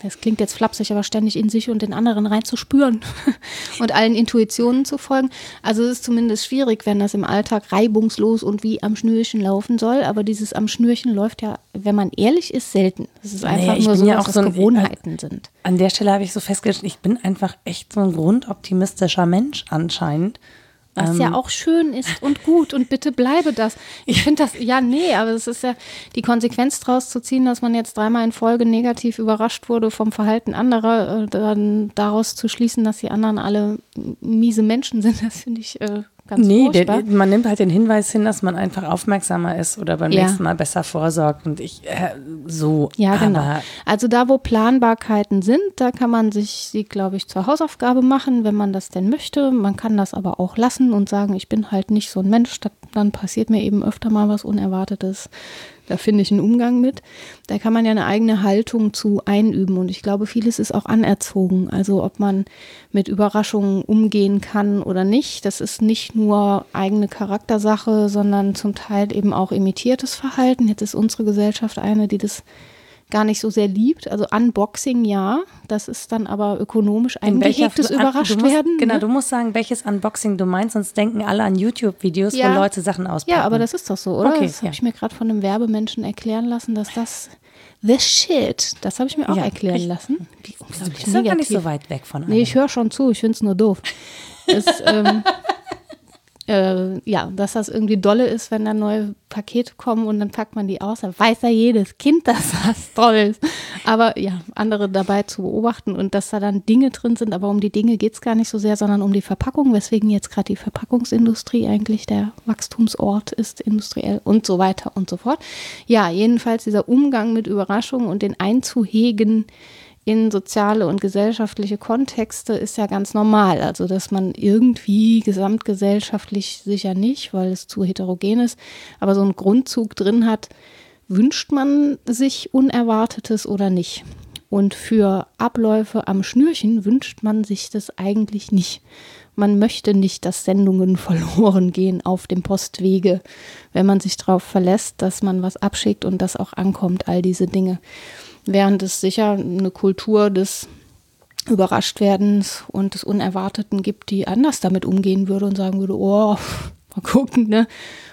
das klingt jetzt flapsig, aber ständig in sich und den anderen reinzuspüren und allen Intuitionen zu folgen. Also es ist zumindest schwierig, wenn das im Alltag reibungslos und wie am Schnürchen laufen soll. Aber dieses am Schnürchen läuft ja, wenn man ehrlich ist, selten. Es ist Naja, einfach ich nur so, ja dass so ein- Gewohnheiten sind. An der Stelle habe ich so festgestellt, ich bin einfach echt so ein grundoptimistischer Mensch anscheinend. Was Ähm. ja auch schön ist und gut und bitte bleibe das. Ich finde das, ja, nee, aber es ist ja die Konsequenz daraus zu ziehen, dass man jetzt dreimal in Folge negativ überrascht wurde vom Verhalten anderer, äh, dann daraus zu schließen, dass die anderen alle miese Menschen sind, das finde ich äh, ganz Nee, furchtbar. man nimmt halt den Hinweis hin, dass man einfach aufmerksamer ist oder beim Ja. nächsten Mal besser vorsorgt. Und ich, äh, so. Ja, genau. Also da, wo Planbarkeiten sind, da kann man sich sie, glaube ich, zur Hausaufgabe machen, wenn man das denn möchte. Man kann das aber auch lassen und sagen, ich bin halt nicht so ein Mensch, das dann passiert mir eben öfter mal was Unerwartetes. Da finde ich einen Umgang mit. Da kann man ja eine eigene Haltung zu einüben. Und ich glaube, vieles ist auch anerzogen. Also ob man mit Überraschungen umgehen kann oder nicht. Das ist nicht nur eigene Charaktersache, sondern zum Teil eben auch imitiertes Verhalten. Jetzt ist unsere Gesellschaft eine, die das gar nicht so sehr liebt. Also Unboxing ja, das ist dann aber ökonomisch ein gehegtes Überraschtwerden. Genau, ne? du musst sagen, welches Unboxing du meinst, sonst denken alle an YouTube-Videos, ja. wo Leute Sachen auspacken. Ja, aber das ist doch so, oder? Okay, das habe ja. ich mir gerade von einem Werbemenschen erklären lassen, dass das The Shit, das habe ich mir auch ja, erklären ich, lassen. Wie unglaublich bist gar nicht so weit weg von allem. Nee, ich höre schon zu, ich finde es nur doof. Es, ähm, äh, ja, dass das irgendwie dolle ist, wenn da neue Pakete kommen und dann packt man die aus. Da weiß ja jedes Kind, dass das toll ist. Aber ja, andere dabei zu beobachten und dass da dann Dinge drin sind, aber um die Dinge geht es gar nicht so sehr, sondern um die Verpackung, weswegen jetzt gerade die Verpackungsindustrie eigentlich der Wachstumsort ist, industriell und so weiter und so fort. Ja, jedenfalls dieser Umgang mit Überraschungen und den einzuhegen, in soziale und gesellschaftliche Kontexte ist ja ganz normal. Also, dass man irgendwie gesamtgesellschaftlich sicher nicht, weil es zu heterogen ist, aber so einen Grundzug drin hat, wünscht man sich Unerwartetes oder nicht. Und für Abläufe am Schnürchen wünscht man sich das eigentlich nicht. Man möchte nicht, dass Sendungen verloren gehen auf dem Postwege, wenn man sich darauf verlässt, dass man was abschickt und das auch ankommt, all diese Dinge. Während es sicher eine Kultur des Überraschtwerdens und des Unerwarteten gibt, die anders damit umgehen würde und sagen würde, oh, mal gucken, ne?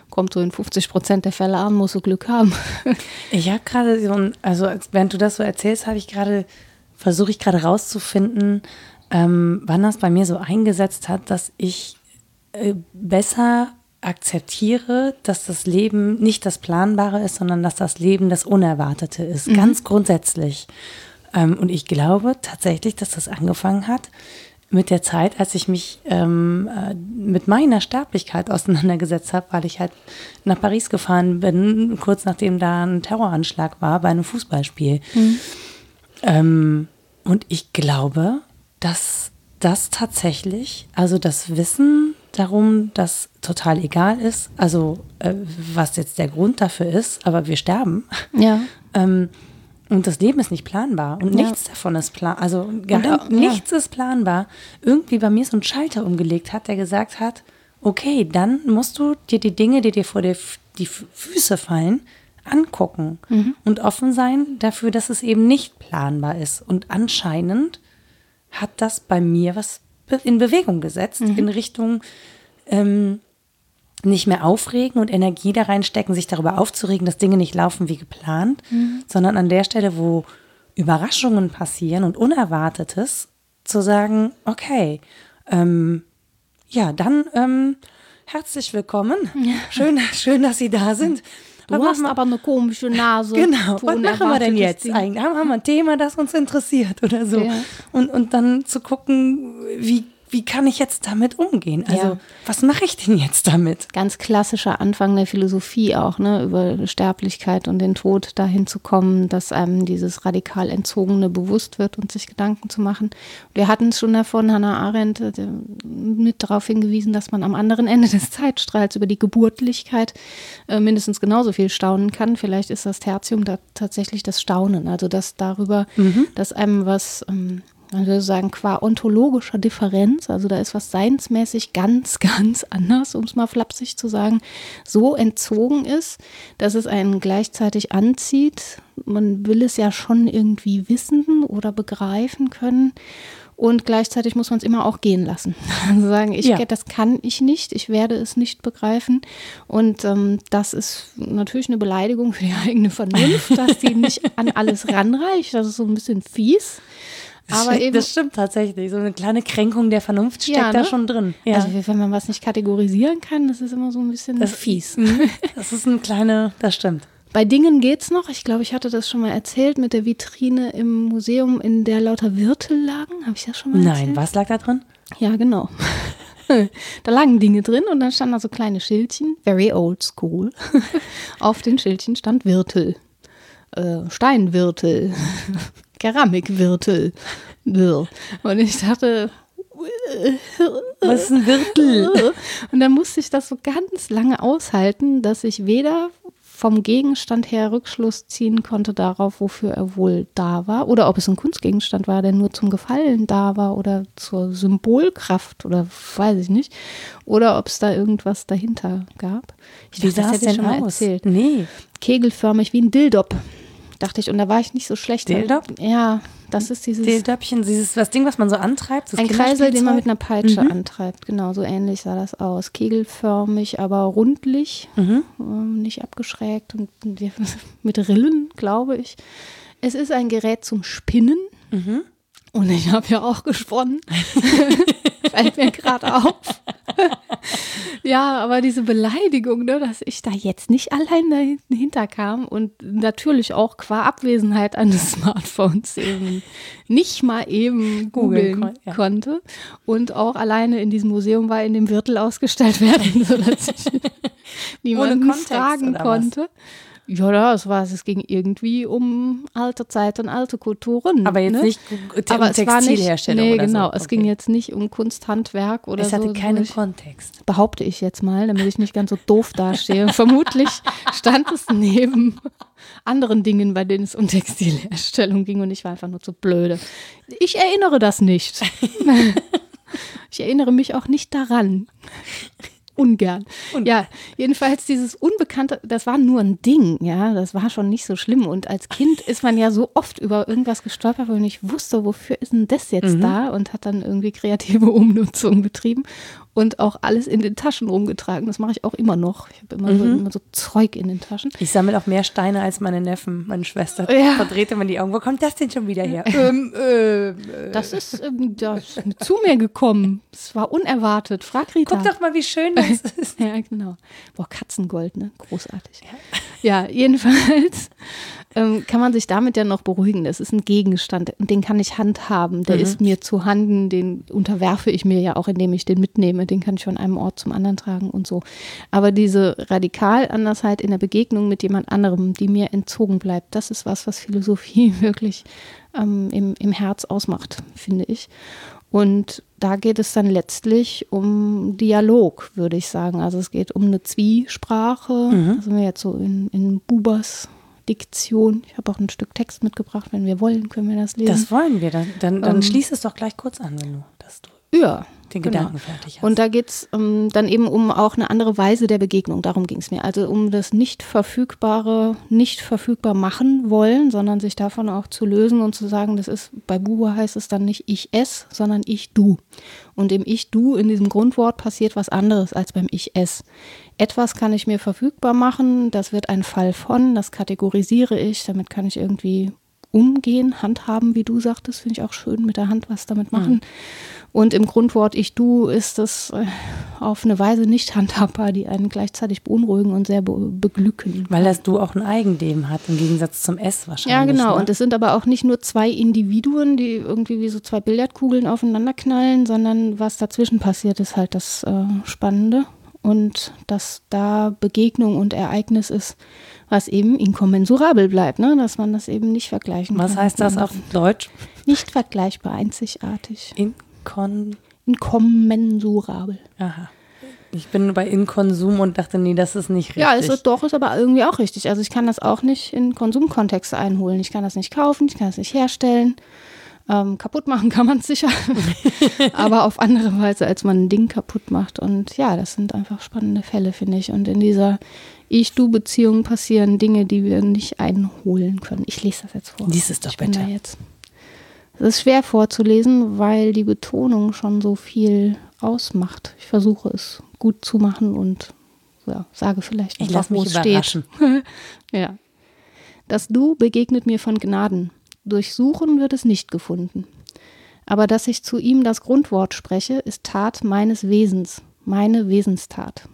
Kommt so in 50 Prozent der Fälle an, muss so Glück haben. Ich habe gerade so ein, also während du das so erzählst, habe ich gerade, versuche ich gerade rauszufinden, ähm, wann das bei mir so eingesetzt hat, dass ich äh, besser akzeptiere, dass das Leben nicht das Planbare ist, sondern dass das Leben das Unerwartete ist, mhm. ganz grundsätzlich. Ähm, und ich glaube tatsächlich, dass das angefangen hat mit der Zeit, als ich mich ähm, äh, mit meiner Sterblichkeit auseinandergesetzt habe, weil ich halt nach Paris gefahren bin, kurz nachdem da ein Terroranschlag war bei einem Fußballspiel. Mhm. Ähm, und ich glaube, dass das tatsächlich, also das Wissen darum, dass total egal ist, also äh, was jetzt der Grund dafür ist, aber wir sterben. Ja. ähm, und das Leben ist nicht planbar und ja. nichts davon ist plan, also gar, nichts ja. ist planbar. Irgendwie bei mir so einen Schalter umgelegt hat, der gesagt hat, okay, dann musst du dir die Dinge, die dir vor die, die Füße fallen, angucken mhm. und offen sein dafür, dass es eben nicht planbar ist. Und anscheinend hat das bei mir was in Bewegung gesetzt, mhm. in Richtung ähm, nicht mehr aufregen und Energie da reinstecken, sich darüber aufzuregen, dass Dinge nicht laufen wie geplant, mhm. sondern an der Stelle, wo Überraschungen passieren und Unerwartetes, zu sagen, okay, ähm, ja, dann ähm, herzlich willkommen. Ja. Schön, schön, dass Sie da sind. Du was hast aber eine komische Nase. Genau. Was machen wir denn jetzt eigentlich? Haben wir ein Thema, das uns interessiert oder so? Ja. Und, und dann zu gucken, wie wie kann ich jetzt damit umgehen? Also, ja. was mache ich denn jetzt damit? Ganz klassischer Anfang der Philosophie auch, ne, über Sterblichkeit und den Tod dahin zu kommen, dass einem dieses radikal Entzogene bewusst wird und sich Gedanken zu machen. Wir hatten es schon davon, Hannah Arendt äh, mit darauf hingewiesen, dass man am anderen Ende des Zeitstrahls über die Geburtlichkeit äh, mindestens genauso viel staunen kann. Vielleicht ist das Tertium da tatsächlich das Staunen, also dass darüber, mhm. dass einem was ähm, man würde sagen, qua ontologischer Differenz, also da ist was seinsmäßig ganz, ganz anders, um es mal flapsig zu sagen, so entzogen ist, dass es einen gleichzeitig anzieht. Man will es ja schon irgendwie wissen oder begreifen können. Und gleichzeitig muss man es immer auch gehen lassen. Also sagen, ich, ja. das kann ich nicht, ich werde es nicht begreifen. Und ähm, das ist natürlich eine Beleidigung für die eigene Vernunft, dass die nicht an alles ranreicht. Das ist so ein bisschen fies. Aber eben, das stimmt tatsächlich. So eine kleine Kränkung der Vernunft steckt ja, ne? da schon drin. Ja. Also wenn man was nicht kategorisieren kann, das ist immer so ein bisschen das, fies. Mhm. Das ist eine kleine, das stimmt. Bei Dingen geht's noch. Ich glaube, ich hatte das schon mal erzählt mit der Vitrine im Museum, in der lauter Wirtel lagen. Habe ich das schon mal erzählt? Nein, was lag da drin? Ja, genau. da lagen Dinge drin und dann standen da so kleine Schildchen, very old school. Auf den Schildchen stand Wirtel, äh, Steinwirtel, Keramikwirtel. Und ich dachte, Was ist ein Wirtel? Und dann musste ich das so ganz lange aushalten, dass ich weder vom Gegenstand her Rückschluss ziehen konnte darauf, wofür er wohl da war oder ob es ein Kunstgegenstand war, der nur zum Gefallen da war oder zur Symbolkraft oder weiß ich nicht oder ob es da irgendwas dahinter gab. Ich Wie sah es denn schon mal aus? erzählt. Nee. Kegelförmig wie ein Dildop, dachte ich und da war ich nicht so schlecht. Dildop? Ja, das ist dieses. Dildöppchen, dieses das Ding, was man so antreibt. ein Kreisel, den man mit einer Peitsche mhm. antreibt. Genau, so ähnlich sah das aus. Kegelförmig, aber rundlich, mhm. ähm, nicht abgeschrägt und mit Rillen, glaube ich. Es ist ein Gerät zum Spinnen. Mhm. Und ich habe ja auch gesponnen. Fällt mir gerade auf. ja, aber diese Beleidigung, ne, dass ich da jetzt nicht allein dahinter kam und natürlich auch qua Abwesenheit eines Smartphones eben nicht mal eben googeln kon ja. konnte und auch alleine in diesem Museum war in dem Viertel ausgestellt werden, sodass ich niemanden fragen konnte. Was? Ja, das war es. Es ging irgendwie um alte Zeiten, alte Kulturen. Aber jetzt ne? nicht um Aber Textilherstellung. Nicht, nee, genau. So. Okay. Es ging jetzt nicht um Kunsthandwerk oder so. Es hatte so, keinen so Kontext. Behaupte ich jetzt mal, damit ich nicht ganz so doof dastehe. Vermutlich stand es neben anderen Dingen, bei denen es um Textilherstellung ging und ich war einfach nur zu blöde. Ich erinnere das nicht. ich erinnere mich auch nicht daran ungern. Und ja, jedenfalls dieses Unbekannte, das war nur ein Ding, ja, das war schon nicht so schlimm. Und als Kind ist man ja so oft über irgendwas gestolpert, weil man nicht wusste, wofür ist denn das jetzt mhm. da und hat dann irgendwie kreative Umnutzung betrieben und auch alles in den Taschen rumgetragen. Das mache ich auch immer noch. Ich habe immer, mhm. so, immer, so, Zeug in den Taschen. Ich sammle auch mehr Steine als meine Neffen, meine Schwester. Ja. Verdreht immer die Augen. Wo kommt das denn schon wieder her? ähm, äh, das ist ähm, das ist zu mir gekommen. Es war unerwartet. Frag Rita. Guck doch mal, wie schön das ist. ja, genau. Boah, Katzengold, ne? Großartig. Ja, ja jedenfalls ähm, kann man sich damit ja noch beruhigen. Das ist ein Gegenstand, den kann ich handhaben. Der mhm. ist mir zu handen, den unterwerfe ich mir ja auch, indem ich den mitnehme. Den kann ich von einem Ort zum anderen tragen und so. Aber diese radikal Andersheit in der Begegnung mit jemand anderem, die mir entzogen bleibt, das ist was, was Philosophie wirklich ähm, im, im Herz ausmacht, finde ich. Und da geht es dann letztlich um Dialog, würde ich sagen. Also es geht um eine Zwiesprache. Mhm. Also wir jetzt so in, in Bubers Diktion. Ich habe auch ein Stück Text mitgebracht. Wenn wir wollen, können wir das lesen. Das wollen wir. Dann, dann, dann ähm, schließ es doch gleich kurz an, wenn du das tust. Ja, den genau. Gedanken fertig hast. Und da geht es ähm, dann eben um auch eine andere Weise der Begegnung. Darum ging es mir. Also um das nicht verfügbare, nicht verfügbar machen wollen, sondern sich davon auch zu lösen und zu sagen, das ist, bei Buba heißt es dann nicht ich es, sondern ich du. Und im ich du, in diesem Grundwort passiert was anderes als beim ich es. Etwas kann ich mir verfügbar machen, das wird ein Fall von, das kategorisiere ich, damit kann ich irgendwie umgehen, handhaben, wie du sagtest, finde ich auch schön, mit der Hand was damit machen. Mhm. Und im Grundwort ich du ist das äh, auf eine Weise nicht handhabbar, die einen gleichzeitig beunruhigen und sehr be beglücken. Weil das du auch ein Eigenleben hat, im Gegensatz zum S wahrscheinlich. Ja, genau. Ne? Und es sind aber auch nicht nur zwei Individuen, die irgendwie wie so zwei Billardkugeln aufeinander knallen, sondern was dazwischen passiert, ist halt das äh, Spannende. Und dass da Begegnung und Ereignis ist, was eben inkommensurabel bleibt, ne? dass man das eben nicht vergleichen was kann. Was heißt das auf Deutsch? Nicht vergleichbar, einzigartig. Inkon Inkommensurabel. Aha. Ich bin bei Inkonsum und dachte, nee, das ist nicht richtig. Ja, ist doch, ist aber irgendwie auch richtig. Also ich kann das auch nicht in Konsumkontexte einholen. Ich kann das nicht kaufen, ich kann das nicht herstellen. Ähm, kaputt machen kann man es sicher, aber auf andere Weise, als man ein Ding kaputt macht. Und ja, das sind einfach spannende Fälle, finde ich. Und in dieser Ich-Du-Beziehung passieren Dinge, die wir nicht einholen können. Ich lese das jetzt vor. Lies es doch ich bitte. Jetzt. Es ist schwer vorzulesen, weil die Betonung schon so viel ausmacht. Ich versuche es gut zu machen und ja, sage vielleicht ich lasse mich überraschen. ja. Das Du begegnet mir von Gnaden. Durch Suchen wird es nicht gefunden. Aber dass ich zu ihm das Grundwort spreche, ist Tat meines Wesens, meine Wesenstat.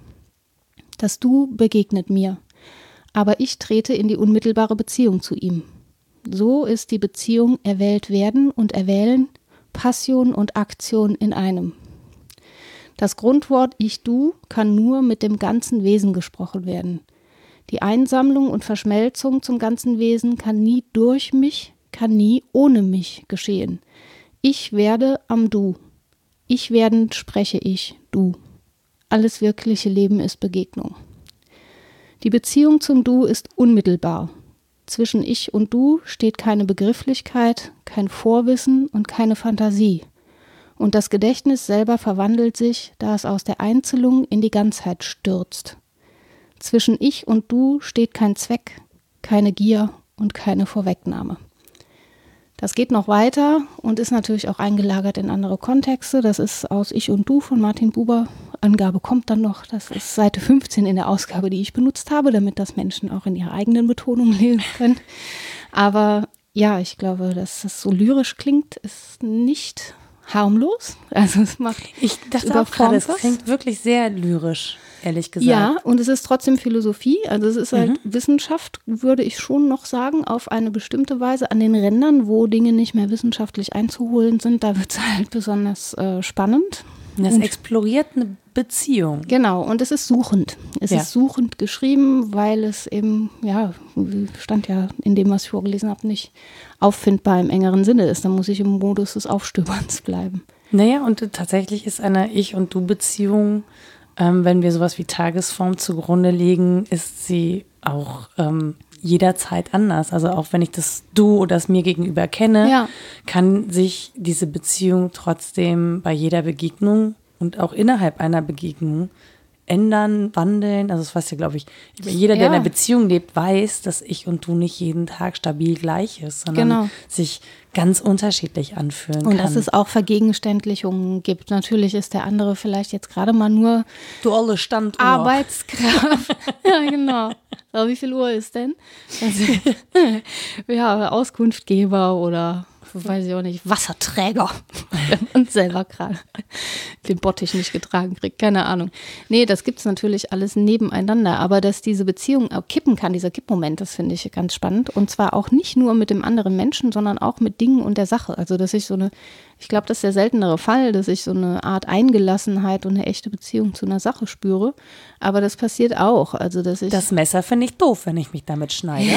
Das Du begegnet mir, aber ich trete in die unmittelbare Beziehung zu ihm. So ist die Beziehung erwählt werden und erwählen, Passion und Aktion in einem. Das Grundwort Ich-Du kann nur mit dem ganzen Wesen gesprochen werden. Die Einsammlung und Verschmelzung zum ganzen Wesen kann nie durch mich, kann nie ohne mich geschehen. Ich werde am Du. Ich werdend spreche ich, du. Alles wirkliche Leben ist Begegnung. Die Beziehung zum Du ist unmittelbar. Zwischen ich und du steht keine Begrifflichkeit, kein Vorwissen und keine Fantasie. Und das Gedächtnis selber verwandelt sich, da es aus der Einzelung in die Ganzheit stürzt. Zwischen ich und du steht kein Zweck, keine Gier und keine Vorwegnahme. Das geht noch weiter und ist natürlich auch eingelagert in andere Kontexte. Das ist aus Ich und Du von Martin Buber. Angabe kommt dann noch. Das ist Seite 15 in der Ausgabe, die ich benutzt habe, damit das Menschen auch in ihrer eigenen Betonung lesen können. Aber ja, ich glaube, dass das so lyrisch klingt, ist nicht harmlos. Also es macht Ich dachte auch gerade, es klingt wirklich sehr lyrisch ehrlich gesagt. Ja, und es ist trotzdem Philosophie. Also es ist halt mhm. Wissenschaft, würde ich schon noch sagen, auf eine bestimmte Weise an den Rändern, wo Dinge nicht mehr wissenschaftlich einzuholen sind. Da wird es halt besonders äh, spannend. Das und exploriert eine Beziehung. Genau, und es ist suchend. Es ja. ist suchend geschrieben, weil es eben, ja, stand ja in dem, was ich vorgelesen habe, nicht auffindbar im engeren Sinne ist. Da muss ich im Modus des Aufstöberns bleiben. Naja, und tatsächlich ist eine Ich- und Du-Beziehung ähm, wenn wir sowas wie Tagesform zugrunde legen, ist sie auch ähm, jederzeit anders. Also auch wenn ich das Du oder das mir gegenüber kenne, ja. kann sich diese Beziehung trotzdem bei jeder Begegnung und auch innerhalb einer Begegnung ändern, wandeln. Also das weiß ja, glaube ich, jeder, der ja. in einer Beziehung lebt, weiß, dass ich und du nicht jeden Tag stabil gleich ist, sondern genau. sich ganz unterschiedlich anfühlen und kann. dass es auch Vergegenständlichungen gibt. Natürlich ist der andere vielleicht jetzt gerade mal nur du alle Standuhr. Arbeitskraft. ja, genau. Aber wie viel Uhr ist denn? Also, ja, Auskunftgeber oder weiß ich auch nicht, Wasserträger, man selber gerade den Bottich nicht getragen kriegt, keine Ahnung. Nee, das gibt es natürlich alles nebeneinander, aber dass diese Beziehung auch kippen kann, dieser Kippmoment, das finde ich ganz spannend und zwar auch nicht nur mit dem anderen Menschen, sondern auch mit Dingen und der Sache. Also, dass ich so eine, ich glaube, das ist der seltenere Fall, dass ich so eine Art Eingelassenheit und eine echte Beziehung zu einer Sache spüre, aber das passiert auch, also dass ich Das Messer finde ich doof, wenn ich mich damit schneide.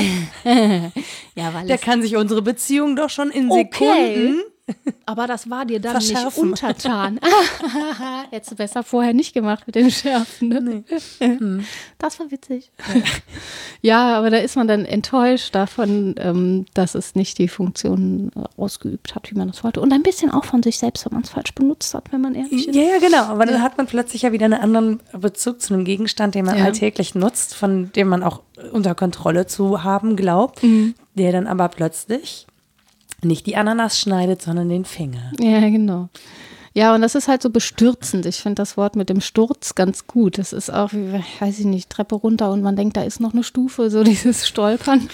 ja, weil der kann sich unsere Beziehung doch schon in Sekunden okay. Aber das war dir dann nicht untertan. Hättest du besser vorher nicht gemacht mit dem Schärfen. Ne? Nee. Hm. Das war witzig. ja, aber da ist man dann enttäuscht davon, ähm, dass es nicht die Funktion äh, ausgeübt hat, wie man das wollte. Und ein bisschen auch von sich selbst, wenn man es falsch benutzt hat, wenn man ehrlich ist. Ja, ja, genau. Aber dann hat man plötzlich ja wieder einen anderen Bezug zu einem Gegenstand, den man ja. alltäglich nutzt, von dem man auch unter Kontrolle zu haben glaubt, mhm. der dann aber plötzlich nicht die Ananas schneidet, sondern den Finger. Ja, genau. Ja, und das ist halt so bestürzend. Ich finde das Wort mit dem Sturz ganz gut. Das ist auch, wie, weiß ich nicht, Treppe runter und man denkt, da ist noch eine Stufe, so dieses Stolpern.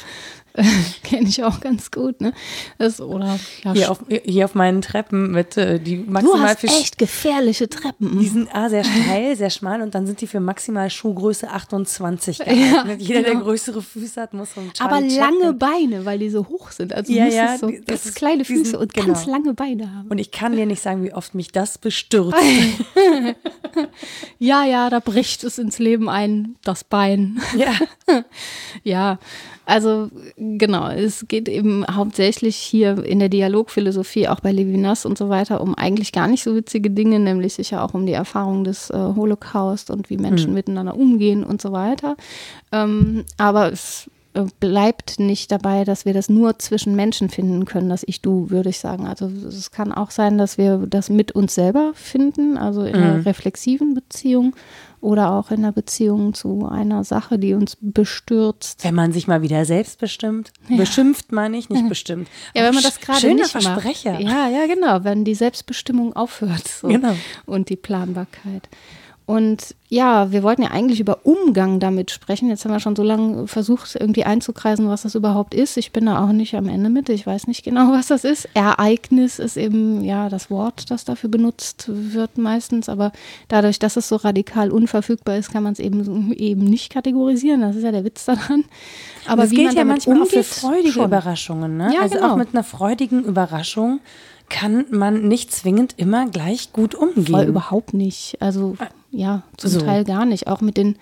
Kenne ich auch ganz gut, ne? Das, oder, ja, hier, auf, hier auf meinen Treppen mit äh, die maximal du hast echt gefährliche Treppen. Die sind ah, sehr steil, sehr schmal und dann sind die für maximal Schuhgröße 28 geeignet. Ja, Jeder, genau. der größere Füße hat, muss so ein Aber lange Beine, weil die so hoch sind. Also ja, ja, so das ist, kleine Füße diesen, und genau. ganz lange Beine haben. Und ich kann dir nicht sagen, wie oft mich das bestürzt. ja, ja, da bricht es ins Leben ein, das Bein. Ja. ja, also genau, es geht eben hauptsächlich hier in der Dialogphilosophie, auch bei Levinas und so weiter, um eigentlich gar nicht so witzige Dinge, nämlich sicher auch um die Erfahrung des äh, Holocaust und wie Menschen mhm. miteinander umgehen und so weiter. Ähm, aber es äh, bleibt nicht dabei, dass wir das nur zwischen Menschen finden können, das Ich-Du, würde ich sagen. Also es kann auch sein, dass wir das mit uns selber finden, also in einer mhm. reflexiven Beziehung oder auch in der Beziehung zu einer Sache, die uns bestürzt. Wenn man sich mal wieder selbst bestimmt, ja. beschimpft meine ich, nicht bestimmt. Ja, wenn man das gerade nicht Versprecher. macht. Ja, ja, genau, wenn die Selbstbestimmung aufhört so. genau. und die Planbarkeit. Und ja, wir wollten ja eigentlich über Umgang damit sprechen. Jetzt haben wir schon so lange versucht, irgendwie einzukreisen, was das überhaupt ist. Ich bin da auch nicht am Ende mit. Ich weiß nicht genau, was das ist. Ereignis ist eben ja das Wort, das dafür benutzt wird meistens. Aber dadurch, dass es so radikal unverfügbar ist, kann man es eben, eben nicht kategorisieren. Das ist ja der Witz daran. Aber wie gilt man ja manchmal umgeht, auch für freudige schon. Überraschungen. Ne? Ja, also genau. auch mit einer freudigen Überraschung kann man nicht zwingend immer gleich gut umgehen. Voll überhaupt nicht. Also ja, zum so. Teil gar nicht. Auch mit den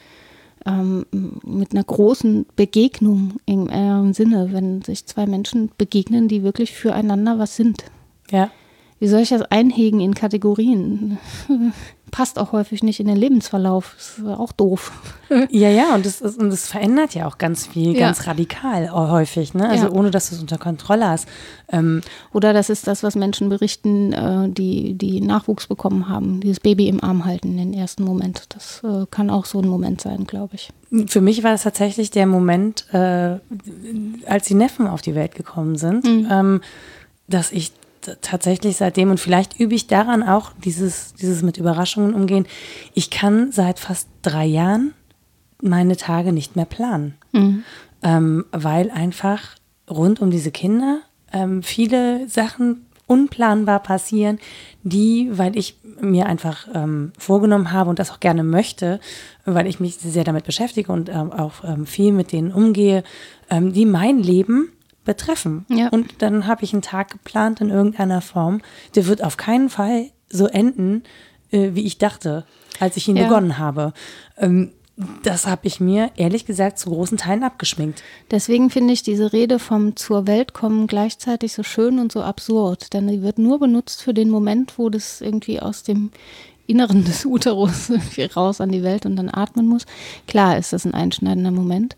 ähm, mit einer großen Begegnung im äh, Sinne, wenn sich zwei Menschen begegnen, die wirklich füreinander was sind. Ja. Wie soll ich das einhegen in Kategorien? Passt auch häufig nicht in den Lebensverlauf. Ist auch doof. Ja, ja, und das, ist, und das verändert ja auch ganz viel, Ja. ganz radikal häufig, ne? Also Ja. ohne dass du es unter Kontrolle hast. Ähm, Oder das ist das, was Menschen berichten, äh, die, die Nachwuchs bekommen haben. Dieses Baby im Arm halten in den ersten Moment. Das äh, kann auch so ein Moment sein, glaube ich. Für mich war das tatsächlich der Moment, äh, als die Neffen auf die Welt gekommen sind, ähm, dass ich tatsächlich seitdem, und vielleicht übe ich daran auch dieses, dieses mit Überraschungen umgehen, ich kann seit fast drei Jahren meine Tage nicht mehr planen, ähm, weil einfach rund um diese Kinder ähm, viele Sachen unplanbar passieren, die, weil ich mir einfach ähm, vorgenommen habe und das auch gerne möchte, weil ich mich sehr damit beschäftige und ähm, auch ähm, viel mit denen umgehe, ähm, die mein Leben betreffen. Ja. Und dann habe ich einen Tag geplant in irgendeiner Form. Der wird auf keinen Fall so enden, äh, wie ich dachte, als ich ihn Ja. begonnen habe. Ähm, das habe ich mir ehrlich gesagt zu großen Teilen abgeschminkt. Deswegen finde ich diese Rede vom zur Welt kommen gleichzeitig so schön und so absurd. Denn die wird nur benutzt für den Moment, wo das irgendwie aus dem Inneren des Uterus irgendwie raus an die Welt und dann atmen muss. Klar ist das ein einschneidender Moment.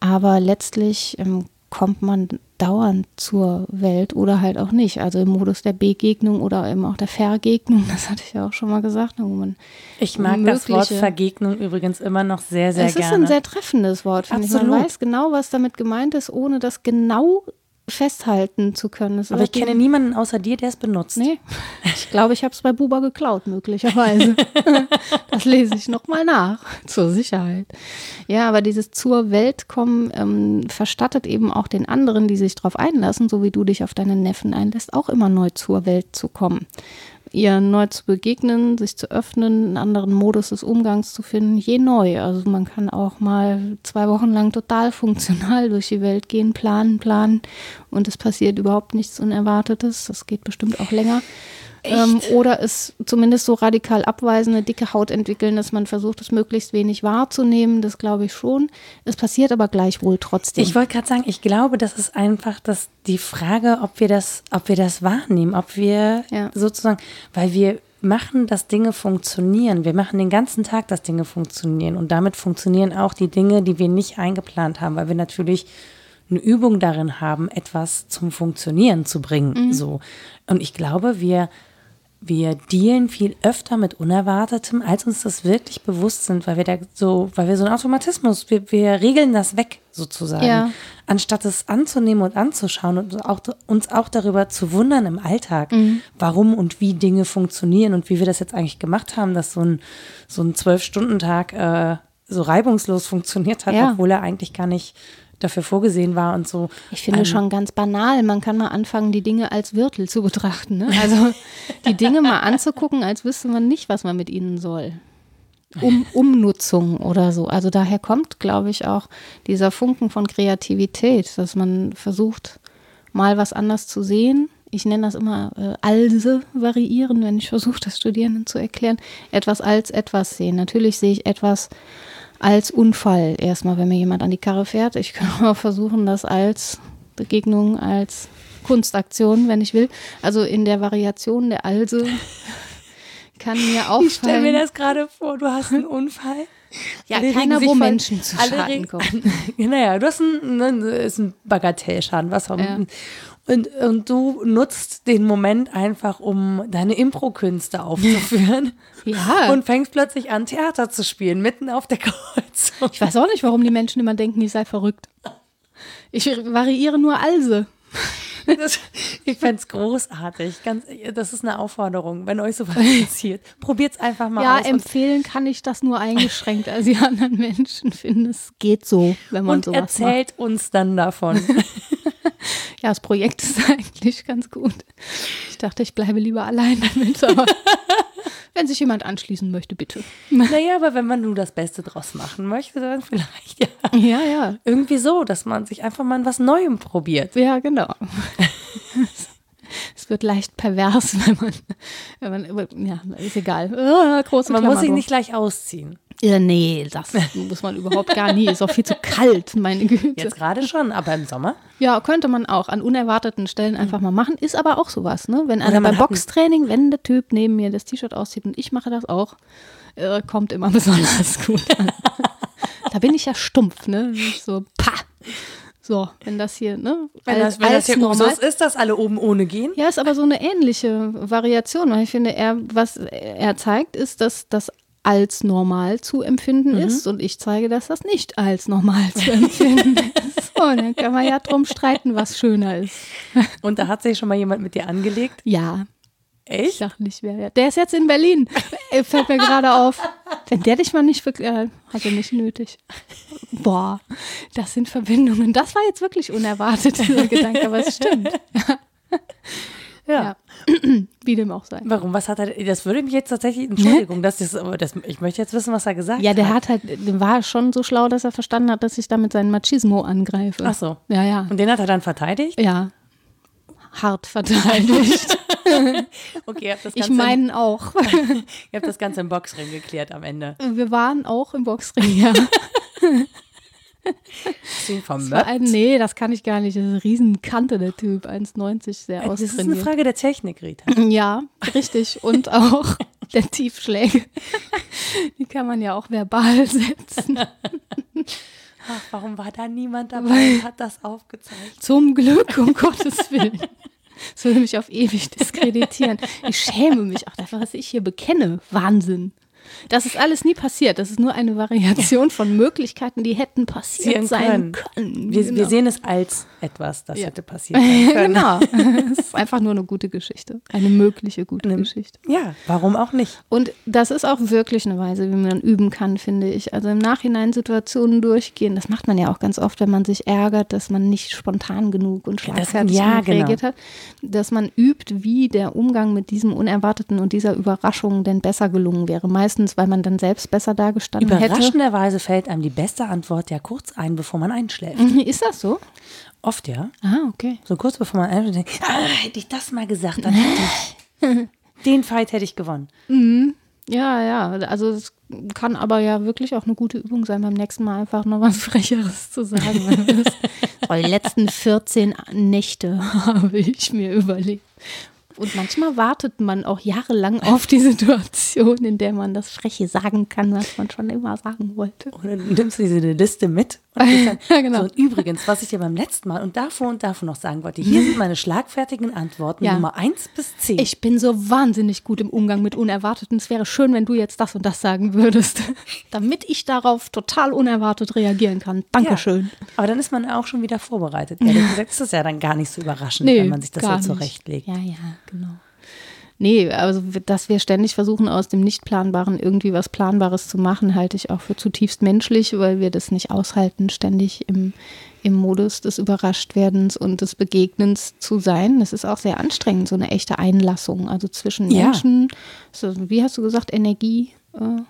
Aber letztlich ähm, kommt man dauernd zur Welt oder halt auch nicht. Also im Modus der Begegnung oder eben auch der Vergegnung, das hatte ich ja auch schon mal gesagt. Wo man Ich mag das Wort Vergegnung übrigens immer noch sehr, sehr es gerne. ist ein sehr treffendes Wort, finde ich. Man weiß genau, was damit gemeint ist, ohne das genau festhalten zu können. Es Aber ich kenne niemanden außer dir, der es benutzt. Nee, ich glaube, ich habe es bei Buba geklaut, möglicherweise. das lese ich nochmal nach, zur Sicherheit. Ja, aber dieses zur Welt kommen ähm, verstattet eben auch den anderen, die sich darauf einlassen, so wie du dich auf deine Neffen einlässt, auch immer neu zur Welt zu kommen. Ihr neu zu begegnen, sich zu öffnen, einen anderen Modus des Umgangs zu finden, je neu. Also man kann auch mal zwei Wochen lang total funktional durch die Welt gehen, planen, planen und es passiert überhaupt nichts Unerwartetes. Das geht bestimmt auch länger. Ähm, oder es zumindest so radikal abweisen, eine dicke Haut entwickeln, dass man versucht, es möglichst wenig wahrzunehmen. Das glaube ich schon. Es passiert aber gleichwohl trotzdem. Ich wollte gerade sagen, ich glaube, das ist einfach das, die Frage, ob wir das, ob wir das wahrnehmen, ob wir Ja. sozusagen, weil wir machen, dass Dinge funktionieren. Wir machen den ganzen Tag, dass Dinge funktionieren. Und damit funktionieren auch die Dinge, die wir nicht eingeplant haben, weil wir natürlich eine Übung darin haben, etwas zum Funktionieren zu bringen. So. Und ich glaube, wir, wir dealen viel öfter mit Unerwartetem, als uns das wirklich bewusst sind, weil wir da so, weil wir so einen Automatismus, wir, wir regeln das weg sozusagen, Ja. anstatt es anzunehmen und anzuschauen und auch, uns auch darüber zu wundern im Alltag, warum und wie Dinge funktionieren und wie wir das jetzt eigentlich gemacht haben, dass so ein, so ein Zwölf-Stunden-Tag äh, so reibungslos funktioniert hat, Ja. obwohl er eigentlich gar nicht dafür vorgesehen war und so. Ich finde Ähm, schon ganz banal, man kann mal anfangen, die Dinge als Wirtel zu betrachten. Ne? Also die Dinge mal anzugucken, als wüsste man nicht, was man mit ihnen soll. Um, Umnutzung oder so. Also daher kommt, glaube ich, auch dieser Funken von Kreativität, dass man versucht, mal was anders zu sehen. Ich nenne das immer äh, Alse variieren, wenn ich versuche, das Studierenden zu erklären. Etwas als etwas sehen. Natürlich sehe ich etwas als Unfall erstmal, wenn mir jemand an die Karre fährt. Ich kann auch versuchen, das als Begegnung, als Kunstaktion, wenn ich will. Also in der Variation der Also kann mir auffallen. Ich stelle mir das gerade vor, du hast einen Unfall. Ja, Alle keiner, wo Menschen zu Schaden kommen. naja, du hast einen, ne, ist ein Bagatellschaden, was auch Ja. Und, und du nutzt den Moment einfach, um deine Impro-Künste aufzuführen. Ja. Und fängst plötzlich an, Theater zu spielen, mitten auf der Kreuzung. Ich weiß auch nicht, warum die Menschen immer denken, ich sei verrückt. Ich variiere nur Also. Das, ich fände es großartig. Ganz, das ist eine Aufforderung, wenn euch sowas interessiert. Probiert es einfach mal Ja, aus. und- empfehlen kann ich das nur eingeschränkt. Also die anderen Menschen finden, es geht so, wenn man und sowas macht. erzählt uns dann davon. Ja, das Projekt ist eigentlich ganz gut. Ich dachte, ich bleibe lieber allein damit, aber wenn sich jemand anschließen möchte, bitte. naja, aber wenn man nur das Beste draus machen möchte, dann vielleicht ja. Ja, ja. Irgendwie so, dass man sich einfach mal was Neuem probiert. Ja, genau. Es wird leicht pervers, wenn man, wenn man ja, ist egal. Ah, große Man Klammer muss sich nicht gleich ausziehen. Ja, nee, das muss man überhaupt gar nie. Ist auch viel zu kalt, meine Güte. Jetzt gerade schon, aber im Sommer? Ja, könnte man auch an unerwarteten Stellen einfach mal machen. Ist aber auch sowas, ne? Wenn einer beim Boxtraining, wenn der Typ neben mir das T-Shirt auszieht und ich mache das auch, äh, kommt immer besonders gut an. da bin ich ja stumpf, ne? So, pa! So, wenn das hier, ne? Wenn das, wenn das hier Usus ist, dass alle oben ohne gehen. Ja, ist aber so eine ähnliche Variation, weil ich finde, er, was er zeigt, ist, dass das als normal zu empfinden Mhm. ist und ich zeige, dass das nicht als normal zu empfinden ist. So, dann kann man ja drum streiten, was schöner ist. Und da hat sich schon mal jemand mit dir angelegt. Ja, ich Echt? sag nicht wer. Ja. Der ist jetzt in Berlin. Äh, Fällt mir gerade auf. Wenn der dich mal nicht wirklich, äh, hat er nicht nötig. Boah, das sind Verbindungen. Das war jetzt wirklich unerwartet, dieser Gedanke, aber es stimmt. Ja. Wie dem auch sei. Warum? Was hat er? Das würde mich jetzt tatsächlich. Entschuldigung, das ist, aber das, ich möchte jetzt wissen, was er gesagt Ja, hat. der hat halt, der war schon so schlau, dass er verstanden hat, dass ich damit seinen Machismo angreife. Ach so. Ja, ja. Und den hat er dann verteidigt? Ja. Hart verteidigt. Okay, ihr habt das ich Ganze, meine auch. ihr habt das Ganze im Boxring geklärt am Ende. Wir waren auch im Boxring, ja. Das war ein, nee, das kann ich gar nicht. Das ist eine Riesenkante, der Typ. 1,90, sehr Das ist eine austrainiert. Frage der Technik, Rita. Ja, richtig. Und auch der Tiefschläge. Die kann man ja auch verbal setzen. Ach, warum war da niemand dabei und hat das aufgezeigt? Zum Glück, um Gottes Willen. Das würde mich auf ewig diskreditieren. Ich schäme mich auch dafür, was ich hier bekenne. Wahnsinn. Das ist alles nie passiert. Das ist nur eine Variation von Möglichkeiten, die hätten passiert Passieren sein können. können. Wir, Genau. wir sehen es als etwas, das Ja. hätte passieren können. genau. Es ist einfach nur eine gute Geschichte. Eine mögliche gute Geschichte. Ja, warum auch nicht? Und das ist auch wirklich eine Weise, wie man üben kann, finde ich. Also im Nachhinein Situationen durchgehen. Das macht man ja auch ganz oft, wenn man sich ärgert, dass man nicht spontan genug und schlagfertig ja, genau. reagiert hat. Dass man übt, wie der Umgang mit diesem Unerwarteten und dieser Überraschung denn besser gelungen wäre. Meistens, weil man dann selbst besser dagestanden hätte. Überraschenderweise fällt einem die beste Antwort ja kurz ein, bevor man einschläft. Ist das so? Oft ja. Ah, okay. So kurz bevor man einschläft, denkt, ah, hätte ich das mal gesagt, dann hätte ich, den Fight hätte ich gewonnen. Ja, ja, also es kann aber ja wirklich auch eine gute Übung sein, beim nächsten Mal einfach noch was Frecheres zu sagen. die letzten 14 Nächte habe ich mir überlegt. Und manchmal wartet man auch jahrelang auf die Situation, in der man das Freche sagen kann, was man schon immer sagen wollte. Und dann nimmst du diese Liste mit und dann, Ja, genau. so, und übrigens, was ich dir beim letzten Mal und davor und davor noch sagen wollte, hier sind meine schlagfertigen Antworten Ja. Nummer 1 bis 10. Ich bin so wahnsinnig gut im Umgang mit Unerwarteten. Es wäre schön, wenn du jetzt das und das sagen würdest, damit ich darauf total unerwartet reagieren kann. Dankeschön. Ja. Aber dann ist man auch schon wieder vorbereitet. Ehrlich gesagt ist das ja dann gar nicht so überraschend, wenn man sich das so gar nicht. zurechtlegt. Ja, ja, genau. Nee, also dass wir ständig versuchen, aus dem Nicht-Planbaren irgendwie was Planbares zu machen, halte ich auch für zutiefst menschlich, weil wir das nicht aushalten, ständig im, im Modus des Überraschtwerdens und des Begegnens zu sein. Das ist auch sehr anstrengend, so eine echte Einlassung. Also zwischen Ja. Menschen, so, wie hast du gesagt, Energie äh,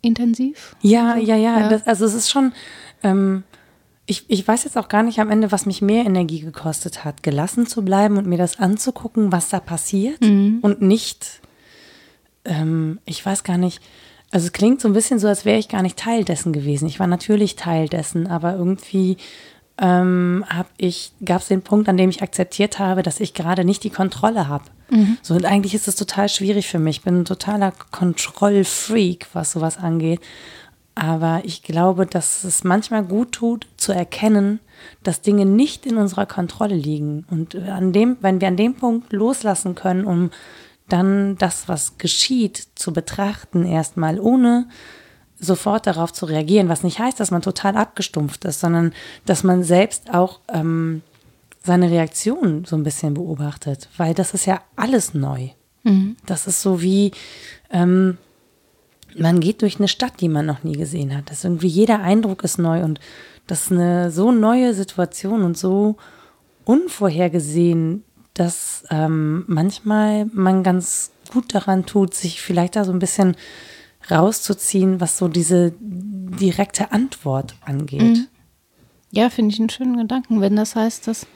intensiv? Ja, ja, ja. Ja. Das, also es ist schon, ähm, ich, ich weiß jetzt auch gar nicht am Ende, was mich mehr Energie gekostet hat, gelassen zu bleiben und mir das anzugucken, was da passiert und nicht, ähm, ich weiß gar nicht, also es klingt so ein bisschen so, als wäre ich gar nicht Teil dessen gewesen. Ich war natürlich Teil dessen, aber irgendwie ähm, habe ich, gab es den Punkt, an dem ich akzeptiert habe, dass ich gerade nicht die Kontrolle habe. So, und eigentlich ist es total schwierig für mich. Ich bin ein totaler Kontrollfreak, was sowas angeht. Aber ich glaube, dass es manchmal gut tut, zu erkennen, dass Dinge nicht in unserer Kontrolle liegen. Und an dem, wenn wir an dem Punkt loslassen können, um dann das, was geschieht, zu betrachten, erstmal ohne sofort darauf zu reagieren, was nicht heißt, dass man total abgestumpft ist, sondern dass man selbst auch ähm, seine Reaktion so ein bisschen beobachtet, weil das ist ja alles neu. Das ist so wie, ähm, man geht durch eine Stadt, die man noch nie gesehen hat. Das irgendwie jeder Eindruck ist neu und das ist eine so neue Situation und so unvorhergesehen, dass ähm, manchmal man ganz gut daran tut, sich vielleicht da so ein bisschen rauszuziehen, was so diese direkte Antwort angeht. Ja, finde ich einen schönen Gedanken, wenn das heißt, dass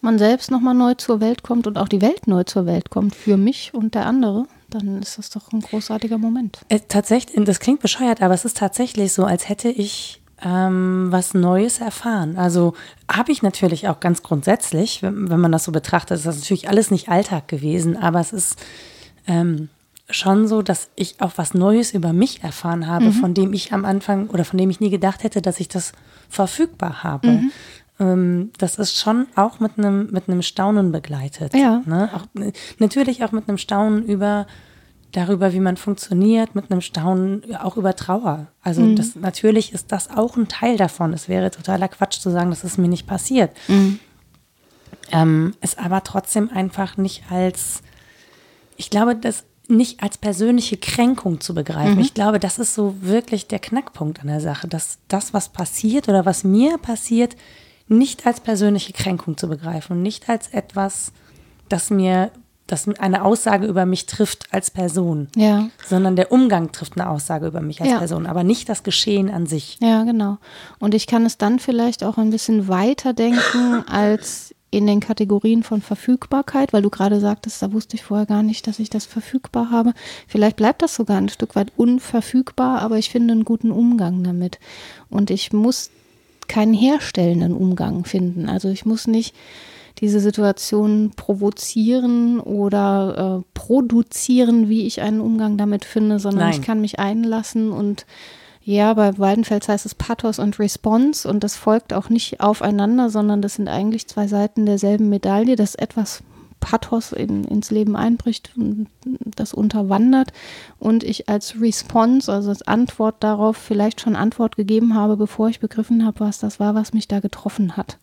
man selbst nochmal neu zur Welt kommt und auch die Welt neu zur Welt kommt für mich und der andere, dann ist das doch ein großartiger Moment. Äh, tatsächlich, das klingt bescheuert, aber es ist tatsächlich so, als hätte ich ähm, was Neues erfahren. Also habe ich natürlich auch ganz grundsätzlich, wenn, wenn, man das so betrachtet, ist das natürlich alles nicht Alltag gewesen, aber es ist ähm, schon so, dass ich auch was Neues über mich erfahren habe, mhm. von dem ich am Anfang oder von dem ich nie gedacht hätte, dass ich das verfügbar habe. Mhm. Ähm, das ist schon auch mit einem mit einem Staunen begleitet. Ja. Ne? Auch, natürlich auch mit einem Staunen über darüber, wie man funktioniert, mit einem Staunen auch über Trauer. Also mhm. das natürlich ist das auch ein Teil davon. Es wäre totaler Quatsch zu sagen, das ist mir nicht passiert. Mhm. Ähm, es aber trotzdem einfach nicht als, ich glaube, das nicht als persönliche Kränkung zu begreifen. Mhm. Ich glaube, das ist so wirklich der Knackpunkt an der Sache, dass das, was passiert oder was mir passiert, nicht als persönliche Kränkung zu begreifen und nicht als etwas, das mir das eine Aussage über mich trifft als Person, ja. sondern der Umgang trifft eine Aussage über mich als ja. Person, aber nicht das Geschehen an sich. Ja, genau. Und ich kann es dann vielleicht auch ein bisschen weiter denken als in den Kategorien von Verfügbarkeit, weil du gerade sagtest, da wusste ich vorher gar nicht, dass ich das verfügbar habe. Vielleicht bleibt das sogar ein Stück weit unverfügbar, aber ich finde einen guten Umgang damit. Und ich muss keinen herstellenden Umgang finden. Also ich muss nicht diese Situation provozieren oder äh, produzieren, wie ich einen Umgang damit finde, sondern Nein. ich kann mich einlassen und ja, bei Weidenfels heißt es Pathos und Response und das folgt auch nicht aufeinander, sondern das sind eigentlich zwei Seiten derselben Medaille, dass etwas Pathos in, ins Leben einbricht und das unterwandert und ich als Response, also als Antwort darauf vielleicht schon Antwort gegeben habe, bevor ich begriffen habe, was das war, was mich da getroffen hat.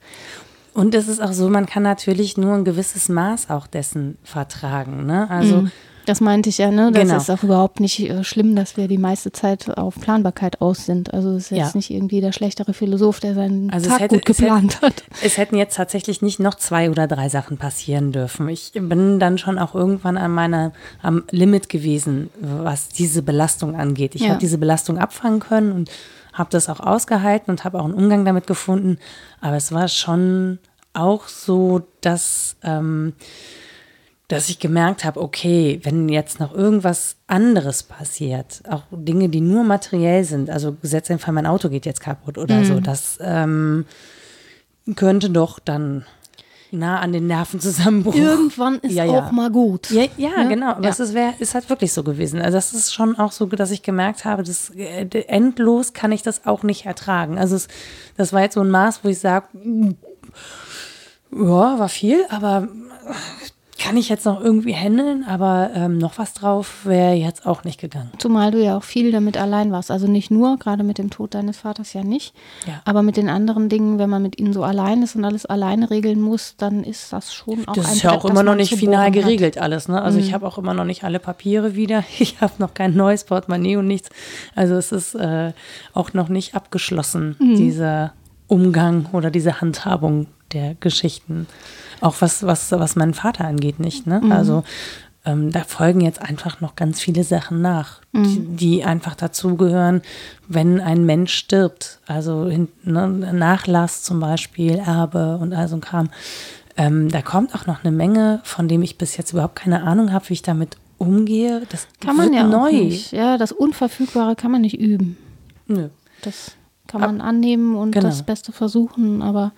Und es ist auch so, man kann natürlich nur ein gewisses Maß auch dessen vertragen. Ne? Also mhm. Das meinte ich ja, ne? Das genau. ist auch überhaupt nicht äh, schlimm, dass wir die meiste Zeit auf Planbarkeit aus sind. Also es ist jetzt ja. nicht irgendwie der schlechtere Philosoph, der seinen also Tag hätte, gut geplant es hätte, hat. Es hätten jetzt tatsächlich nicht noch zwei oder drei Sachen passieren dürfen. Ich bin dann schon auch irgendwann an meiner am Limit gewesen, was diese Belastung angeht. Ich ja. habe diese Belastung abfangen können und habe das auch ausgehalten und habe auch einen Umgang damit gefunden. Aber es war schon auch so, dass, ähm, dass ich gemerkt habe, okay, wenn jetzt noch irgendwas anderes passiert, auch Dinge, die nur materiell sind, also gesetzt Fall, mein Auto geht jetzt kaputt oder mhm. so, das ähm, könnte doch dann nah an den Nervenzusammenbruch. Irgendwann ist ja, ja. auch mal gut. Ja, ja, ja? genau. Aber es ist, ist halt wirklich so gewesen. Also das ist schon auch so, dass ich gemerkt habe, dass äh, endlos kann ich das auch nicht ertragen. Also es, das war jetzt so ein Maß, wo ich sage, ja, war viel, aber kann ich jetzt noch irgendwie handeln, aber ähm, noch was drauf wäre jetzt auch nicht gegangen. Zumal du ja auch viel damit allein warst. Also nicht nur, gerade mit dem Tod deines Vaters ja nicht, ja. aber mit den anderen Dingen, wenn man mit ihnen so allein ist und alles alleine regeln muss, dann ist das schon auch das ein ist ja auch immer noch nicht final geregelt hat. alles. Ne? Also mhm. ich habe auch immer noch nicht alle Papiere wieder. Ich habe noch kein neues Portemonnaie und nichts. Also es ist äh, auch noch nicht abgeschlossen, mhm. dieser Umgang oder diese Handhabung der Geschichten. Auch was, was, was meinen Vater angeht, nicht. Ne? Mhm. Also ähm, da folgen jetzt einfach noch ganz viele Sachen nach, mhm. die, die, einfach dazugehören, wenn ein Mensch stirbt. Also ne, Nachlass zum Beispiel, Erbe und all so ein Kram. Ähm, da kommt auch noch eine Menge, von dem ich bis jetzt überhaupt keine Ahnung habe, wie ich damit umgehe. Das kann man ja neu. Nicht. Ja, das Unverfügbare kann man nicht üben. Nö. Das kann man Ab, annehmen und genau. das Beste versuchen, aber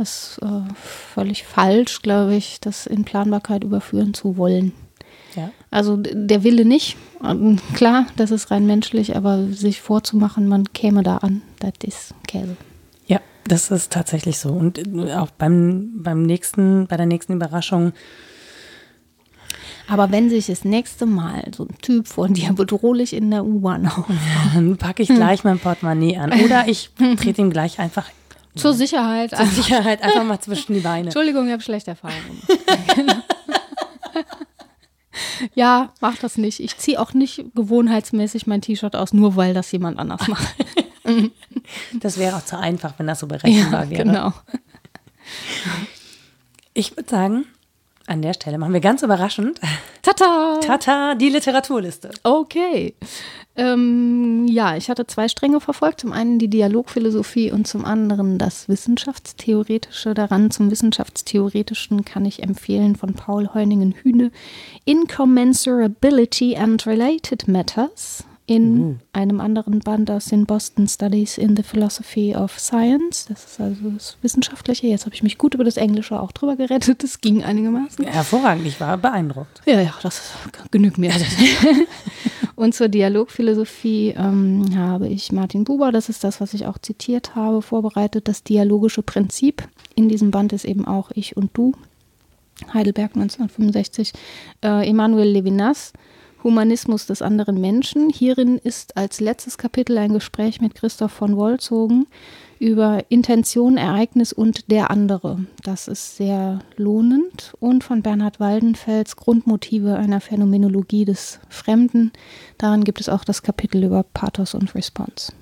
es ist äh, völlig falsch, glaube ich, das in Planbarkeit überführen zu wollen. Ja. Also der Wille nicht, ähm, klar, das ist rein menschlich, aber sich vorzumachen, man käme da an, das ist Käse. Ja, das ist tatsächlich so. Und äh, auch beim, beim nächsten, bei der nächsten Überraschung aber wenn sich das nächste Mal so ein Typ von dir bedrohlich in der U-Bahn aufmacht, dann packe ich gleich mein Portemonnaie an. Oder ich trete ihm gleich einfach zur Sicherheit. Zur Sicherheit einfach mal zwischen die Beine. Entschuldigung, ich habe schlechte Erfahrungen ja, mach das nicht. Ich ziehe auch nicht gewohnheitsmäßig mein T-Shirt aus, nur weil das jemand anders macht. das wäre auch zu einfach, wenn das so berechenbar ja, wäre. Genau. Ich würde sagen, An der Stelle machen wir ganz überraschend. Tata! Tata, die Literaturliste. Okay. Ähm, ja, ich hatte zwei Stränge verfolgt. Zum einen die Dialogphilosophie und zum anderen das Wissenschaftstheoretische. Daran zum Wissenschaftstheoretischen kann ich empfehlen von Paul Heuningen-Hühne Incommensurability and Related Matters in mhm. einem anderen Band aus den Boston Studies in the Philosophy of Science. Das ist also das Wissenschaftliche. Jetzt habe ich mich gut über das Englische auch drüber gerettet. Das ging einigermaßen. Hervorragend, ich war beeindruckt. Ja, ja, das genügt mir. Und zur Dialogphilosophie ähm, habe ich Martin Buber, das ist das, was ich auch zitiert habe, vorbereitet. Das dialogische Prinzip. In diesem Band ist eben auch Ich und Du. Heidelberg 1965. Äh, Emanuel Levinas Humanismus des anderen Menschen. Hierin ist als letztes Kapitel ein Gespräch mit Christoph von Wolzogen über Intention, Ereignis und der andere. Das ist sehr lohnend. Und von Bernhard Waldenfels Grundmotive einer Phänomenologie des Fremden. Daran gibt es auch das Kapitel über Pathos und Response.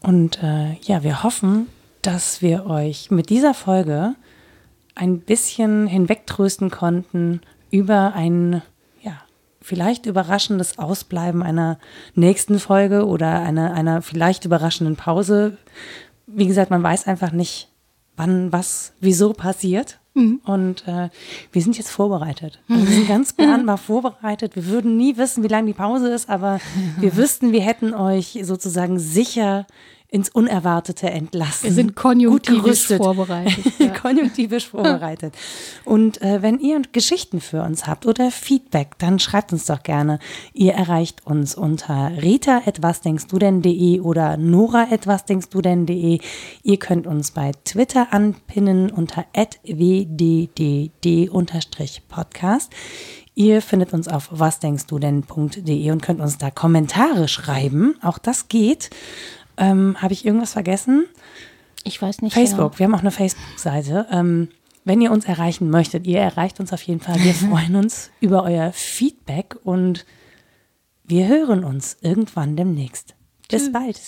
Und äh, ja, wir hoffen, dass wir euch mit dieser Folge ein bisschen hinwegtrösten konnten über ein vielleicht überraschendes Ausbleiben einer nächsten Folge oder einer, einer vielleicht überraschenden Pause. Wie gesagt, man weiß einfach nicht, wann was, wieso passiert. Mhm. Und äh, wir sind jetzt vorbereitet. Also wir sind ganz planbar vorbereitet. Wir würden nie wissen, wie lange die Pause ist, aber wir wüssten, wir hätten euch sozusagen sicher ins Unerwartete entlassen. Wir sind konjunktivisch vorbereitet. Ja. konjunktivisch vorbereitet. Und äh, wenn ihr Geschichten für uns habt oder Feedback, dann schreibt uns doch gerne. Ihr erreicht uns unter rita.wasdenkstudenn.de oder nora.wasdenkstudenn.de. Ihr könnt uns bei Twitter anpinnen unter wddd-podcast. Ihr findet uns auf wasdenkstudenn.de und könnt uns da Kommentare schreiben. Auch das geht. Ähm, Habe ich irgendwas vergessen? Ich weiß nicht. Facebook, ja. wir haben auch eine Facebook-Seite. Ähm, wenn ihr uns erreichen möchtet, ihr erreicht uns auf jeden Fall. Wir freuen uns über euer Feedback und wir hören uns irgendwann demnächst. Bis bald.